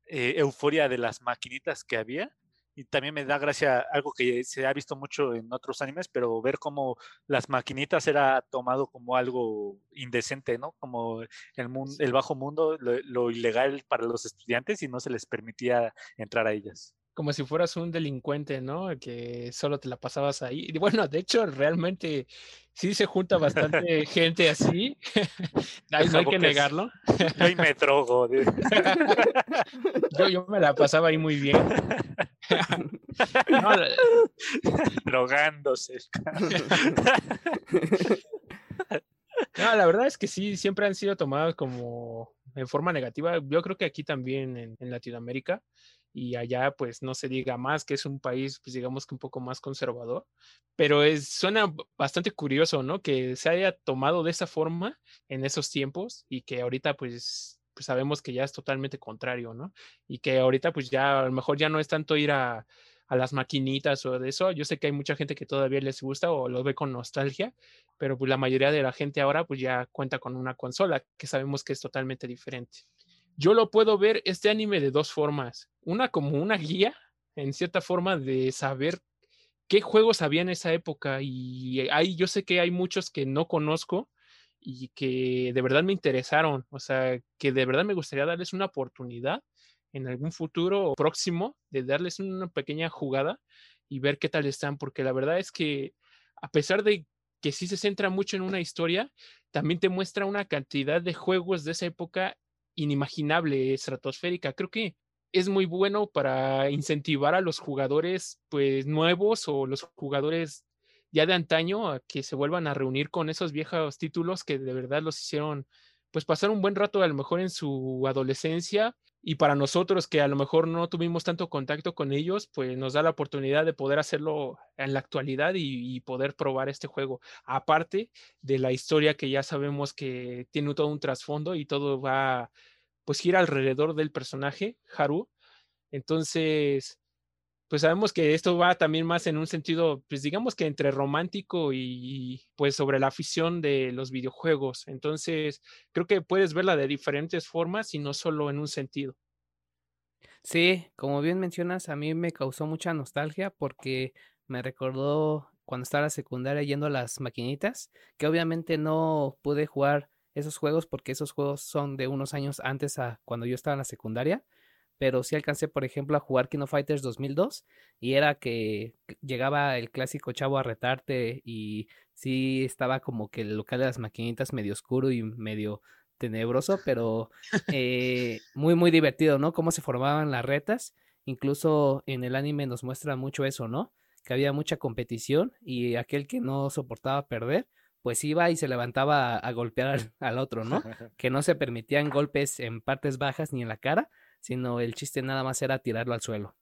eh, euforia de las maquinitas que había. Y también me da gracia algo que se ha visto mucho en otros animes, pero ver cómo las maquinitas era tomado como algo indecente, ¿no? Como el, mundo, el bajo mundo, lo ilegal para los estudiantes y no se les permitía entrar a ellas como si fueras un delincuente, ¿no? Que solo te la pasabas ahí. Y bueno, de hecho, realmente sí se junta bastante gente así. no, hay que negarlo. Yo me drogo. yo, yo me la pasaba ahí muy bien. Drogándose. No, la verdad es que sí, siempre han sido tomadas como en forma negativa. Yo creo que aquí también en, en Latinoamérica y allá pues no se diga más que es un país pues digamos que un poco más conservador, pero es, suena bastante curioso, ¿no? Que se haya tomado de esa forma en esos tiempos y que ahorita pues, pues sabemos que ya es totalmente contrario, ¿no? Y que ahorita pues ya a lo mejor ya no es tanto ir a, a las maquinitas o de eso. Yo sé que hay mucha gente que todavía les gusta o lo ve con nostalgia, pero pues la mayoría de la gente ahora pues ya cuenta con una consola que sabemos que es totalmente diferente yo lo puedo ver este anime de dos formas. Una como una guía, en cierta forma, de saber qué juegos había en esa época. Y hay, yo sé que hay muchos que no conozco y que de verdad me interesaron. O sea, que de verdad me gustaría darles una oportunidad en algún futuro próximo de darles una pequeña jugada y ver qué tal están. Porque la verdad es que a pesar de que sí se centra mucho en una historia, también te muestra una cantidad de juegos de esa época inimaginable, estratosférica. Creo que es muy bueno para incentivar a los jugadores pues nuevos o los jugadores ya de antaño a que se vuelvan a reunir con esos viejos títulos que de verdad los hicieron pues pasar un buen rato a lo mejor en su adolescencia y para nosotros que a lo mejor no tuvimos tanto contacto con ellos, pues nos da la oportunidad de poder hacerlo en la actualidad y, poder probar este juego. Aparte de la historia que ya sabemos que tiene todo un trasfondo y todo va, pues gira alrededor del personaje, Haru. Entonces, pues sabemos que esto va también más en un sentido, pues digamos que entre romántico y pues sobre la afición de los videojuegos. Entonces, creo que puedes verla de diferentes formas y no solo en un sentido. Sí, como bien mencionas, a mí me causó mucha nostalgia porque me recordó cuando estaba en la secundaria yendo a las maquinitas, que obviamente no pude jugar esos juegos porque esos juegos son de unos años antes a cuando yo estaba en la secundaria pero sí alcancé, por ejemplo, a jugar King of Fighters 2002 y era que llegaba el clásico chavo a retarte y sí estaba como que el local de las maquinitas medio oscuro y medio tenebroso, pero eh, muy, muy divertido, ¿no? Cómo se formaban las retas. Incluso en el anime nos muestra mucho eso, ¿no? Que había mucha competición y aquel que no soportaba perder, pues iba y se levantaba a, golpear al, al otro, ¿no? Que no se permitían golpes en partes bajas ni en la cara, sino el chiste nada más era tirarlo al suelo.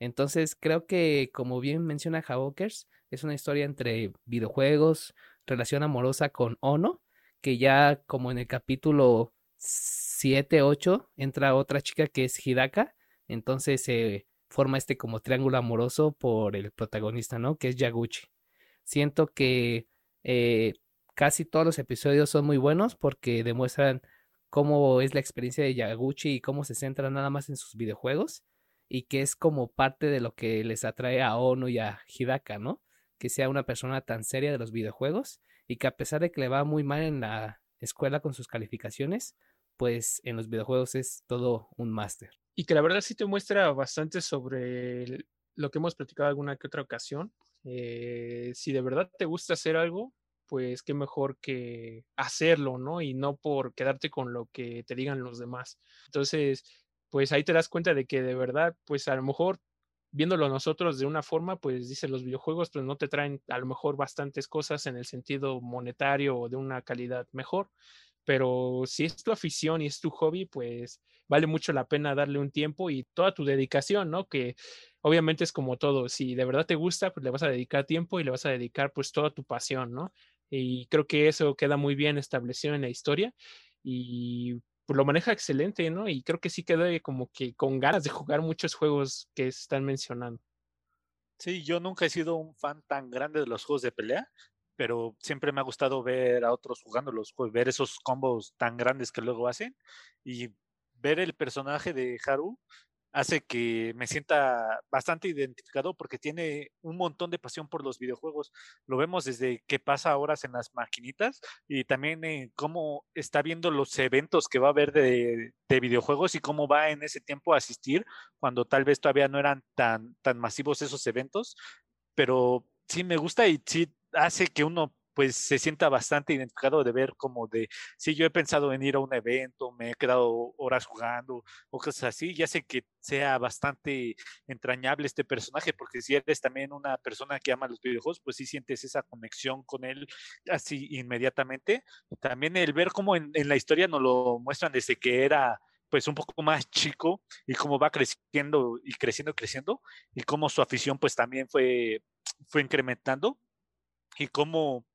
Entonces creo que, como bien menciona Hawkers, es una historia entre videojuegos, relación amorosa con Ono, que ya como en el capítulo 7, 8, entra otra chica que es Hidaka, entonces se forma este como triángulo amoroso por el protagonista, ¿no? Que es Yaguchi. Siento que eh, casi todos los episodios son muy buenos porque demuestran cómo es la experiencia de Yaguchi y cómo se centra nada más en sus videojuegos y que es como parte de lo que les atrae a Ono y a Hidaka, ¿no? Que sea una persona tan seria de los videojuegos y que a pesar de que le va muy mal en la escuela con sus calificaciones, pues en los videojuegos es todo un máster. Y que la verdad sí te muestra bastante sobre lo que hemos platicado alguna que otra ocasión. Eh, si de verdad te gusta hacer algo, pues qué mejor que hacerlo, ¿no? Y no por quedarte con lo que te digan los demás. Entonces, pues ahí te das cuenta de que de verdad, pues a lo mejor viéndolo nosotros de una forma, pues dice los videojuegos, pues no te traen a lo mejor bastantes cosas en el sentido monetario o de una calidad mejor, pero si es tu afición y es tu hobby, pues vale mucho la pena darle un tiempo y toda tu dedicación, ¿no? Que obviamente es como todo, si de verdad te gusta, pues le vas a dedicar tiempo y le vas a dedicar pues toda tu pasión, ¿no? Y creo que eso queda muy bien establecido en la historia y pues, lo maneja excelente, ¿no? Y creo que sí queda como que con ganas de jugar muchos juegos que están mencionando. Sí, yo nunca he sido un fan tan grande de los juegos de pelea, pero siempre me ha gustado ver a otros jugando los juegos, ver esos combos tan grandes que luego hacen y ver el personaje de Haru hace que me sienta bastante identificado porque tiene un montón de pasión por los videojuegos. Lo vemos desde que pasa horas en las maquinitas y también cómo está viendo los eventos que va a haber de, de, videojuegos y cómo va en ese tiempo a asistir cuando tal vez todavía no eran tan, tan masivos esos eventos. Pero sí me gusta y sí hace que uno pues se sienta bastante identificado de ver como de, si yo he pensado en ir a un evento, me he quedado horas jugando o cosas así, ya sé que sea bastante entrañable este personaje, porque si eres también una persona que ama los videojuegos, pues sí sientes esa conexión con él así inmediatamente. También el ver cómo en, en la historia nos lo muestran desde que era pues un poco más chico y cómo va creciendo y creciendo y creciendo y cómo su afición pues también fue, fue incrementando y cómo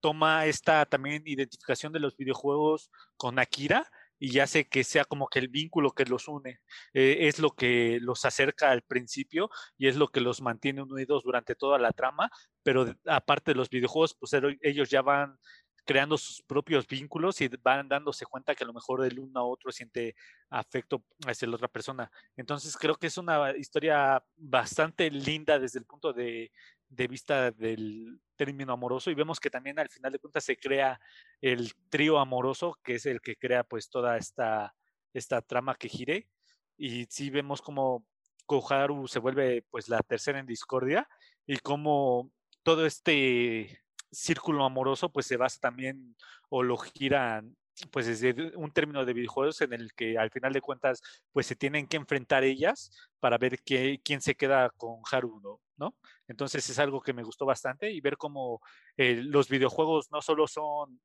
toma esta también identificación de los videojuegos con Akira y hace que sea como que el vínculo que los une. Eh, es lo que los acerca al principio y es lo que los mantiene unidos durante toda la trama, pero aparte de los videojuegos, pues ellos ya van creando sus propios vínculos y van dándose cuenta que a lo mejor el uno a otro siente afecto hacia la otra persona. Entonces creo que es una historia bastante linda desde el punto de, de vista del término amoroso y vemos que también al final de cuentas se crea el trío amoroso que es el que crea pues toda esta, esta trama que gire. Y sí vemos como Koharu se vuelve pues la tercera en discordia y como todo este círculo amoroso pues se basa también o lo giran pues desde un término de videojuegos en el que al final de cuentas pues se tienen que enfrentar ellas para ver qué, quién se queda con Haru, ¿no? Entonces es algo que me gustó bastante y ver cómo eh, los videojuegos no solo son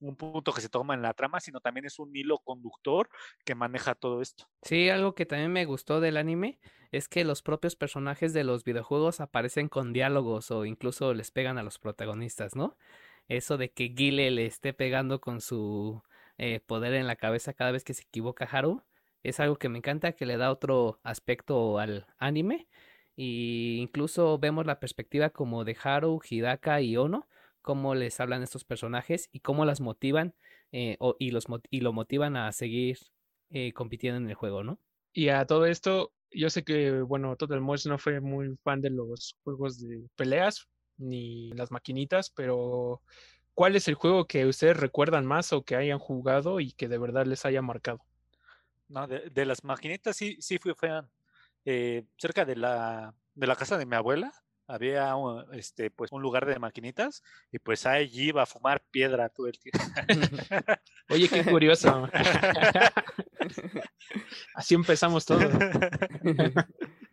un punto que se toma en la trama, sino también es un hilo conductor que maneja todo esto. Sí, algo que también me gustó del anime es que los propios personajes de los videojuegos aparecen con diálogos o incluso les pegan a los protagonistas, ¿no? Eso de que Guile le esté pegando con su eh, poder en la cabeza cada vez que se equivoca Haru es algo que me encanta, que le da otro aspecto al anime. Y incluso vemos la perspectiva como de Haru, Hidaka y Ono, cómo les hablan estos personajes y cómo las motivan eh, y, los, y lo motivan a seguir eh, compitiendo en el juego, ¿no? Y a todo esto, yo sé que, bueno, Total Mosh no fue muy fan de los juegos de peleas ni las maquinitas, pero ¿cuál es el juego que ustedes recuerdan más o que hayan jugado y que de verdad les haya marcado? No, de, las maquinitas sí, sí fui fan. Eh, cerca de la, de la casa de mi abuela había un, este, pues, un lugar de maquinitas y pues ahí iba a fumar piedra todo el tiempo. Oye, qué curioso. Así empezamos todo.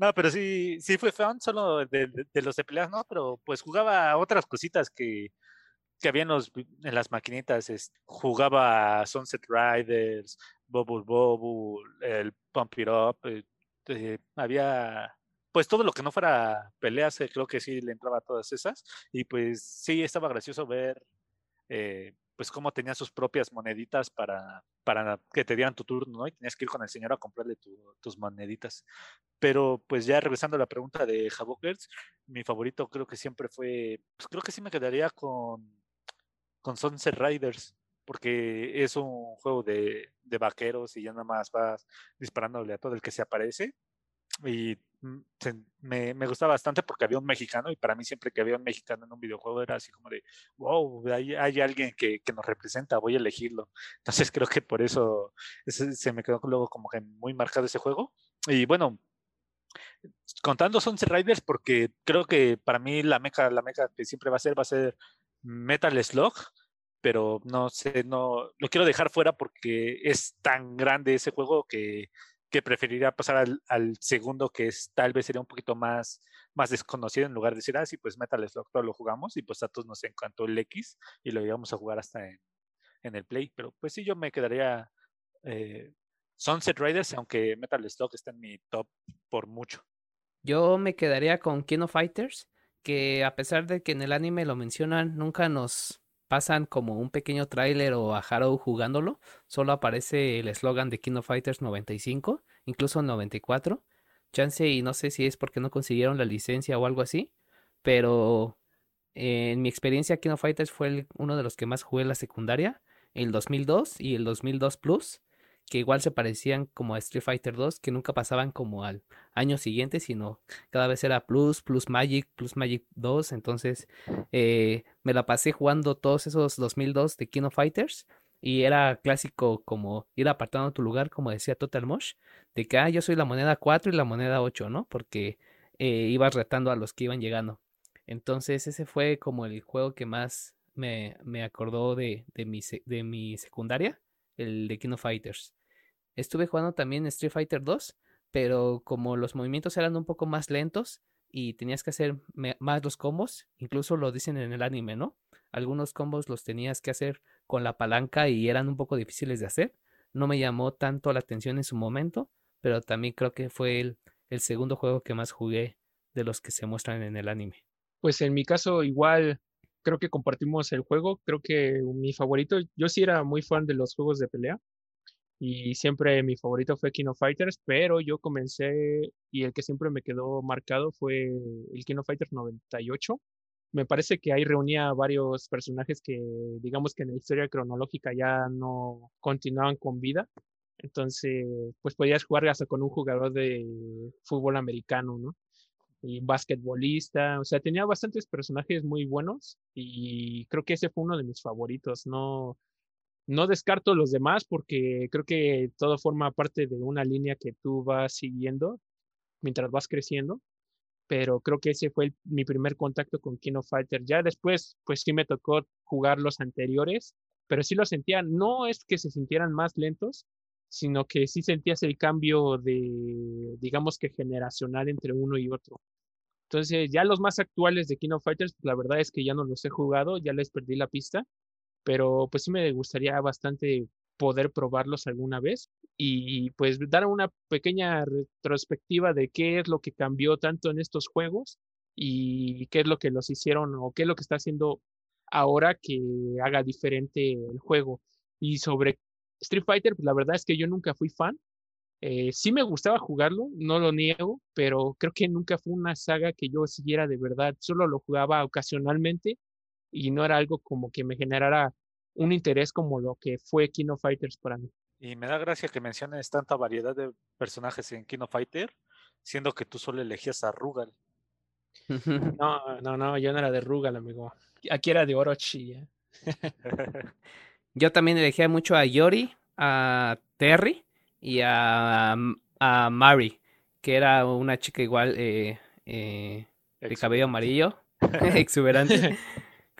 No, pero sí, sí fue fan solo de, los de peleas, ¿no? Pero pues jugaba otras cositas que, que había en, los, en las maquinitas. Es, jugaba Sunset Riders, Bubble Bubble, el Pump It Up. Eh, eh, había pues todo lo que no fuera peleas, eh, creo que sí le entraba a todas esas. Y pues sí, estaba gracioso ver pues cómo tenía sus propias moneditas para, para que te dieran tu turno, ¿no? Y tenías que ir con el señor a comprarle tus moneditas. Pero pues ya regresando a la pregunta de Javokers, mi favorito creo que siempre fue, pues creo que sí me quedaría con, con Sunset Riders porque es un juego de, de, vaqueros y ya nada más vas disparándole a todo el que se aparece y me, me gustaba bastante porque había un mexicano y para mí siempre que había un mexicano en un videojuego era así como de, wow, hay, hay alguien que, que, nos representa, voy a elegirlo. Entonces creo que por eso se me quedó luego como que muy marcado ese juego. Y bueno, contando Sunset Riders porque creo que para mí la meca, la meca que siempre va a ser va a ser Metal Slug, pero no sé, no lo quiero dejar fuera porque es tan grande ese juego que que preferiría pasar al, segundo, que es tal vez sería un poquito más, más desconocido, en lugar de decir, ah, sí, pues Metal Slug todo lo jugamos, y pues a todos nos encantó el X, y lo íbamos a jugar hasta en, el Play. Pero pues sí, yo me quedaría eh, Sunset Riders, aunque Metal Slug está en mi top por mucho. Yo me quedaría con Kino Fighters, que a pesar de que en el anime lo mencionan, nunca nos pasan como un pequeño tráiler o a Harold jugándolo, solo aparece el eslogan de King of Fighters 95, incluso 94. Chance y no sé si es porque no consiguieron la licencia o algo así, pero en mi experiencia King of Fighters fue uno de los que más jugué en la secundaria, el 2002 y el 2002 Plus que igual se parecían como a Street Fighter 2, que nunca pasaban como al año siguiente, sino cada vez era Plus, Plus Magic, Plus Magic 2. Entonces eh, me la pasé jugando todos esos 2002 de King of Fighters. Y era clásico como ir apartando tu lugar, como decía Total Mosh, de que ah, yo soy la moneda 4 y la moneda 8, ¿no? Porque eh, ibas retando a los que iban llegando. Entonces ese fue como el juego que más me, me acordó de, de, mi, de mi secundaria, el de King of Fighters. Estuve jugando también Street Fighter 2, pero como los movimientos eran un poco más lentos y tenías que hacer más los combos, incluso lo dicen en el anime, ¿no? Algunos combos los tenías que hacer con la palanca y eran un poco difíciles de hacer. No me llamó tanto la atención en su momento, pero también creo que fue el, el segundo juego que más jugué de los que se muestran en el anime. Pues en mi caso igual creo que compartimos el juego, creo que mi favorito, yo sí era muy fan de los juegos de pelea, y siempre mi favorito fue King of Fighters, pero yo comencé y el que siempre me quedó marcado fue el King of Fighters 98. Me parece que ahí reunía varios personajes que digamos que en la historia cronológica ya no continuaban con vida. Entonces, pues podías jugar hasta con un jugador de fútbol americano, ¿no? Y basquetbolista, o sea, tenía bastantes personajes muy buenos y creo que ese fue uno de mis favoritos, no no descarto los demás porque creo que todo forma parte de una línea que tú vas siguiendo mientras vas creciendo, pero creo que ese fue mi primer contacto con King of Fighter. Ya después, pues sí me tocó jugar los anteriores, pero sí lo sentía, no es que se sintieran más lentos, sino que sí sentías el cambio de, digamos que generacional entre uno y otro. Entonces, ya los más actuales de King of Fighters, la verdad es que ya no los he jugado, ya les perdí la pista, pero pues sí me gustaría bastante poder probarlos alguna vez y pues dar una pequeña retrospectiva de qué es lo que cambió tanto en estos juegos y qué es lo que los hicieron o qué es lo que está haciendo ahora que haga diferente el juego. Y sobre Street Fighter, pues la verdad es que yo nunca fui fan. Eh, sí me gustaba jugarlo, no lo niego, pero creo que nunca fue una saga que yo siguiera de verdad. Solo lo jugaba ocasionalmente y no era algo como que me generara un interés como lo que fue Kino Fighters para mí. Y me da gracia que menciones tanta variedad de personajes en Kino Fighter, siendo que tú solo elegías a Rugal. No, no, no, yo no era de Rugal, amigo. Aquí era de Orochi. ¿eh? yo también elegía mucho a Yori, a Terry y a, a Mari, que era una chica igual eh, eh, de cabello amarillo, exuberante,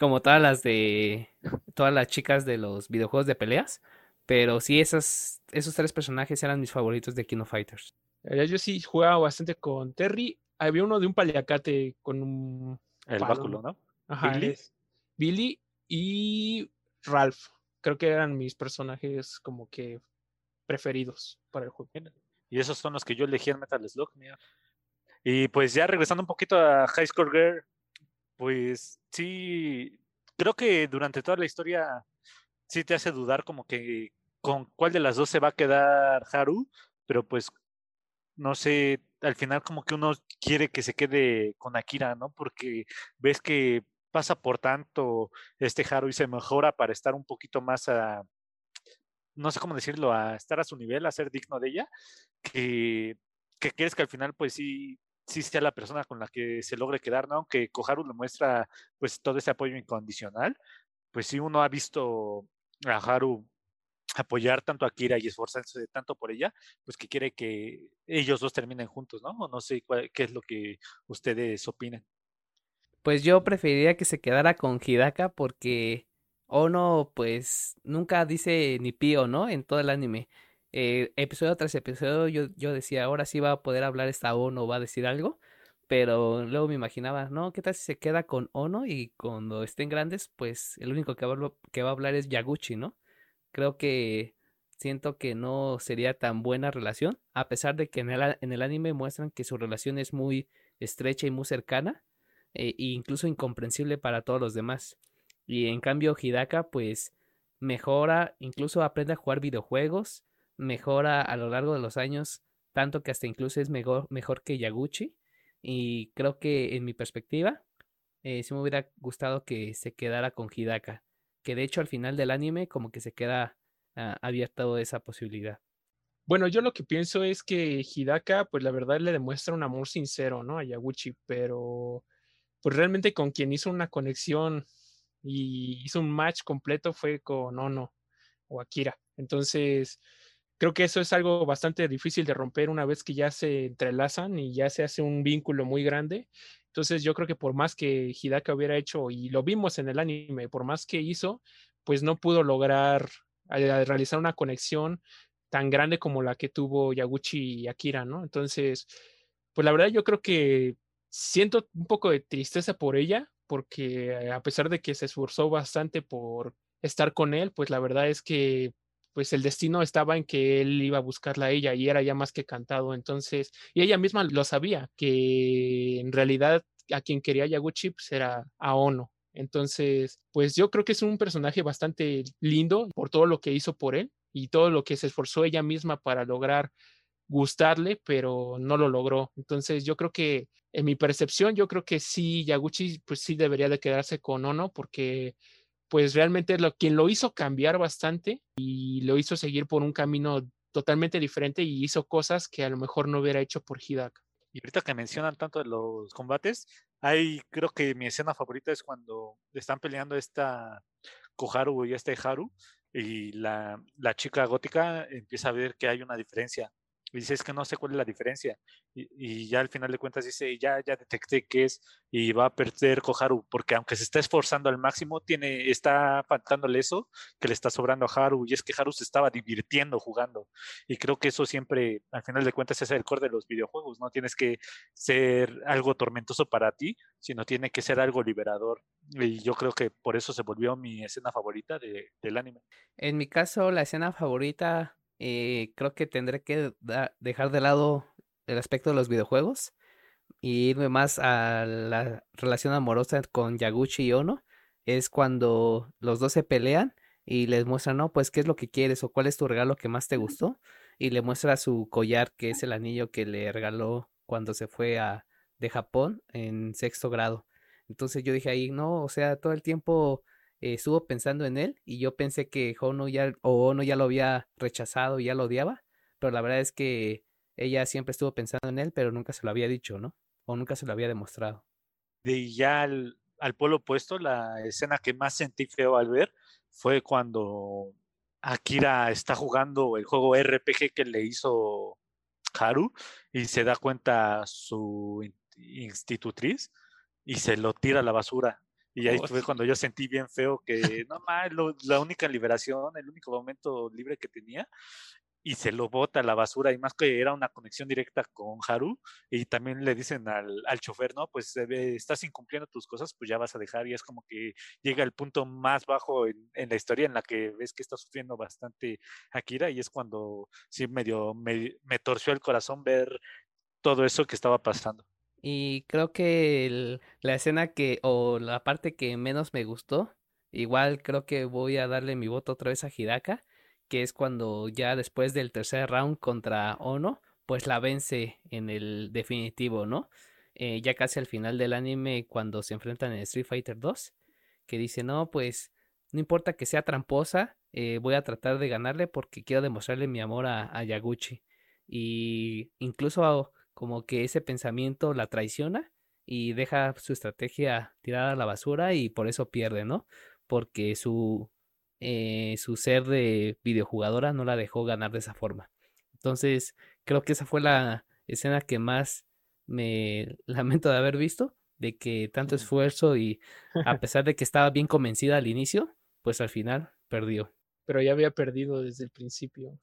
como todas las de todas las chicas de los videojuegos de peleas. Pero sí, esos, esos tres personajes eran mis favoritos de Kino Fighters. Yo sí jugaba bastante con Terry. Había uno de un paliacate con un. El báculo, ¿no? Ajá. Billy. Billy y Ralph. Creo que eran mis personajes como que preferidos para el juego. Y esos son los que yo elegí en Metal Slug, mira. Y pues ya regresando un poquito a High Score Girl, pues sí, creo que durante toda la historia sí te hace dudar como que con cuál de las dos se va a quedar Haru, pero pues no sé, al final como que uno quiere que se quede con Akira, ¿no? Porque ves que pasa por tanto este Haru y se mejora para estar un poquito más a, no sé cómo decirlo, a estar a su nivel, a ser digno de ella, que, que quieres que al final pues sí, sí sea la persona con la que se logre quedar, ¿no? Aunque Koharu le muestra pues todo ese apoyo incondicional, pues sí uno ha visto a Haru apoyar tanto a Kira y esforzarse tanto por ella, pues que quiere que ellos dos terminen juntos, ¿no? No sé qué es lo que ustedes opinan. Pues yo preferiría que se quedara con Hidaka porque Ono pues nunca dice ni pío, ¿no? En todo el anime. Eh, episodio tras episodio yo, yo decía, ahora sí va a poder hablar esta Ono, va a decir algo. Pero luego me imaginaba, ¿no? ¿Qué tal si se queda con Ono y cuando estén grandes, pues el único que va, que va a hablar es Yaguchi, ¿no? Creo que siento que no sería tan buena relación, a pesar de que en el, en el anime muestran que su relación es muy estrecha y muy cercana, e incluso incomprensible para todos los demás. Y en cambio Hidaka pues mejora, incluso aprende a jugar videojuegos, mejora a lo largo de los años, tanto que hasta incluso es mejor, mejor que Yaguchi. Y creo que en mi perspectiva, eh, sí me hubiera gustado que se quedara con Hidaka que de hecho al final del anime como que se queda uh, abierta esa posibilidad. Bueno, yo lo que pienso es que Hidaka, pues la verdad le demuestra un amor sincero, ¿no? A Yaguchi, pero pues realmente con quien hizo una conexión y hizo un match completo fue con Ono o Akira. Entonces, creo que eso es algo bastante difícil de romper una vez que ya se entrelazan y ya se hace un vínculo muy grande. Entonces yo creo que por más que Hidaka hubiera hecho, y lo vimos en el anime, por más que hizo, pues no pudo lograr eh, realizar una conexión tan grande como la que tuvo Yaguchi y Akira, ¿no? Entonces, pues la verdad yo creo que siento un poco de tristeza por ella, porque a pesar de que se esforzó bastante por estar con él, pues la verdad es que pues el destino estaba en que él iba a buscarla a ella y era ya más que cantado. Entonces, y ella misma lo sabía, que en realidad a quien quería Yaguchi pues era a Ono. Entonces, pues yo creo que es un personaje bastante lindo por todo lo que hizo por él y todo lo que se esforzó ella misma para lograr gustarle, pero no lo logró. Entonces, yo creo que en mi percepción, yo creo que sí, Yaguchi, pues sí debería de quedarse con Ono porque pues realmente lo, quien lo hizo cambiar bastante y lo hizo seguir por un camino totalmente diferente y hizo cosas que a lo mejor no hubiera hecho por Hidaka. Y ahorita que mencionan tanto de los combates, hay creo que mi escena favorita es cuando están peleando esta Koharu y este Haru y la, la chica gótica empieza a ver que hay una diferencia Y dice, es que no sé cuál es la diferencia. Y, y ya al final de cuentas dice, ya, ya detecté qué es y va a perder Koharu, porque aunque se está esforzando al máximo, tiene, está faltándole eso que le está sobrando a Haru. Y es que Haru se estaba divirtiendo jugando. Y creo que eso siempre, al final de cuentas, es el core de los videojuegos. No tienes que ser algo tormentoso para ti, sino tiene que ser algo liberador. Y yo creo que por eso se volvió mi escena favorita de- del anime. En mi caso, la escena favorita, eh, creo que tendré que dejar de lado el aspecto de los videojuegos y irme más a la relación amorosa con Yaguchi y Ono. Es cuando los dos se pelean y les muestran, no, pues, qué es lo que quieres o cuál es tu regalo que más te gustó. Y le muestra su collar, que es el anillo que le regaló cuando se fue a, de Japón en sexto grado. Entonces yo dije ahí, no, o sea, todo el tiempo eh, estuvo pensando en él y yo pensé que Ono ya, o Ono ya lo había rechazado y ya lo odiaba, pero la verdad es que ella siempre estuvo pensando en él, pero nunca se lo había dicho, ¿no? O nunca se lo había demostrado. De ya al, al polo opuesto, la escena que más sentí feo al ver fue cuando Akira está jugando el juego RPG que le hizo Haru y se da cuenta su in- institutriz y se lo tira a la basura. Y ahí fue cuando yo sentí bien feo que no más, la única liberación, el único momento libre que tenía y se lo bota a la basura y más que era una conexión directa con Haru y también le dicen al, al chofer, no, pues eh, estás incumpliendo tus cosas, pues ya vas a dejar y es como que llega el punto más bajo en, en la historia en la que ves que está sufriendo bastante Akira y es cuando sí medio me, me torció el corazón ver todo eso que estaba pasando. Y creo que la escena que, o la parte que menos me gustó, igual creo que voy a darle mi voto otra vez a Hidaka, que es cuando ya después del tercer round contra Ono, pues la vence en el definitivo, ¿no? Eh, ya casi al final del anime, cuando se enfrentan en Street Fighter 2, que dice, no, pues no importa que sea tramposa, eh, voy a tratar de ganarle porque quiero demostrarle mi amor a, a Yaguchi. Y incluso como que ese pensamiento la traiciona y deja su estrategia tirada a la basura y por eso pierde, ¿no? Porque su, eh, su ser de videojugadora no la dejó ganar de esa forma. Entonces, creo que esa fue la escena que más me lamento de haber visto, de que tanto esfuerzo y a pesar de que estaba bien convencida al inicio, pues al final perdió. Pero ya había perdido desde el principio.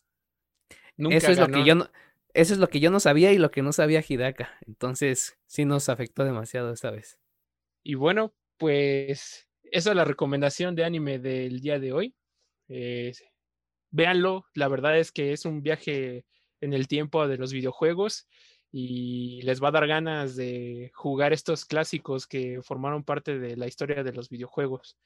Nunca Eso es lo que yo no, eso es lo que yo no sabía y lo que no sabía Hidaka. Entonces, sí nos afectó demasiado esta vez. Y bueno, pues esa es la recomendación de anime del día de hoy. Eh, véanlo, la verdad es que es un viaje en el tiempo de los videojuegos y les va a dar ganas de jugar estos clásicos que formaron parte de la historia de los videojuegos.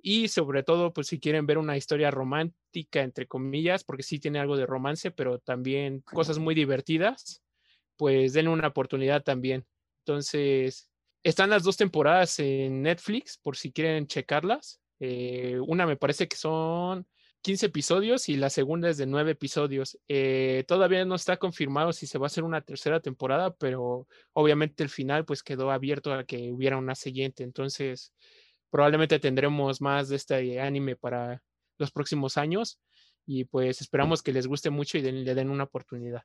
Y sobre todo, pues si quieren ver una historia romántica, entre comillas, porque sí tiene algo de romance, pero también cosas muy divertidas, pues denle una oportunidad también. Entonces, están las dos temporadas en Netflix, por si quieren checarlas. Eh, una me parece que son 15 episodios y la segunda es de 9 episodios. Eh, todavía no está confirmado si se va a hacer una tercera temporada, pero obviamente el final pues quedó abierto a que hubiera una siguiente. Entonces, probablemente tendremos más de este anime para los próximos años y pues esperamos que les guste mucho y den- le den una oportunidad.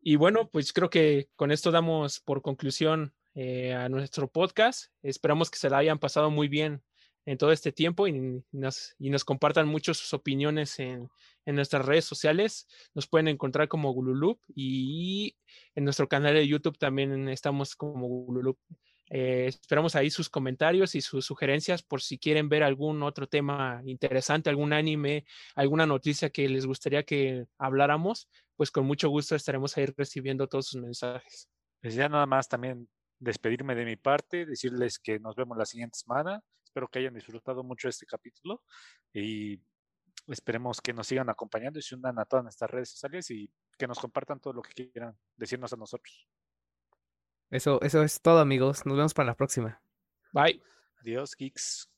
Y bueno, pues creo que con esto damos por conclusión eh, a nuestro podcast. Esperamos que se la hayan pasado muy bien en todo este tiempo y nos, y nos compartan mucho sus opiniones en, en nuestras redes sociales. Nos pueden encontrar como Gululup y en nuestro canal de YouTube también estamos como Gululup. Eh, esperamos ahí sus comentarios y sus sugerencias por si quieren ver algún otro tema interesante, algún anime, alguna noticia que les gustaría que habláramos, pues con mucho gusto estaremos ahí recibiendo todos sus mensajes. Pues ya nada más también despedirme de mi parte, decirles que nos vemos la siguiente semana. Espero que hayan disfrutado mucho este capítulo y esperemos que nos sigan acompañando y se unan a todas nuestras redes sociales y que nos compartan todo lo que quieran decirnos a nosotros. Eso, eso es todo, amigos. Nos vemos para la próxima. Bye. Adiós, geeks.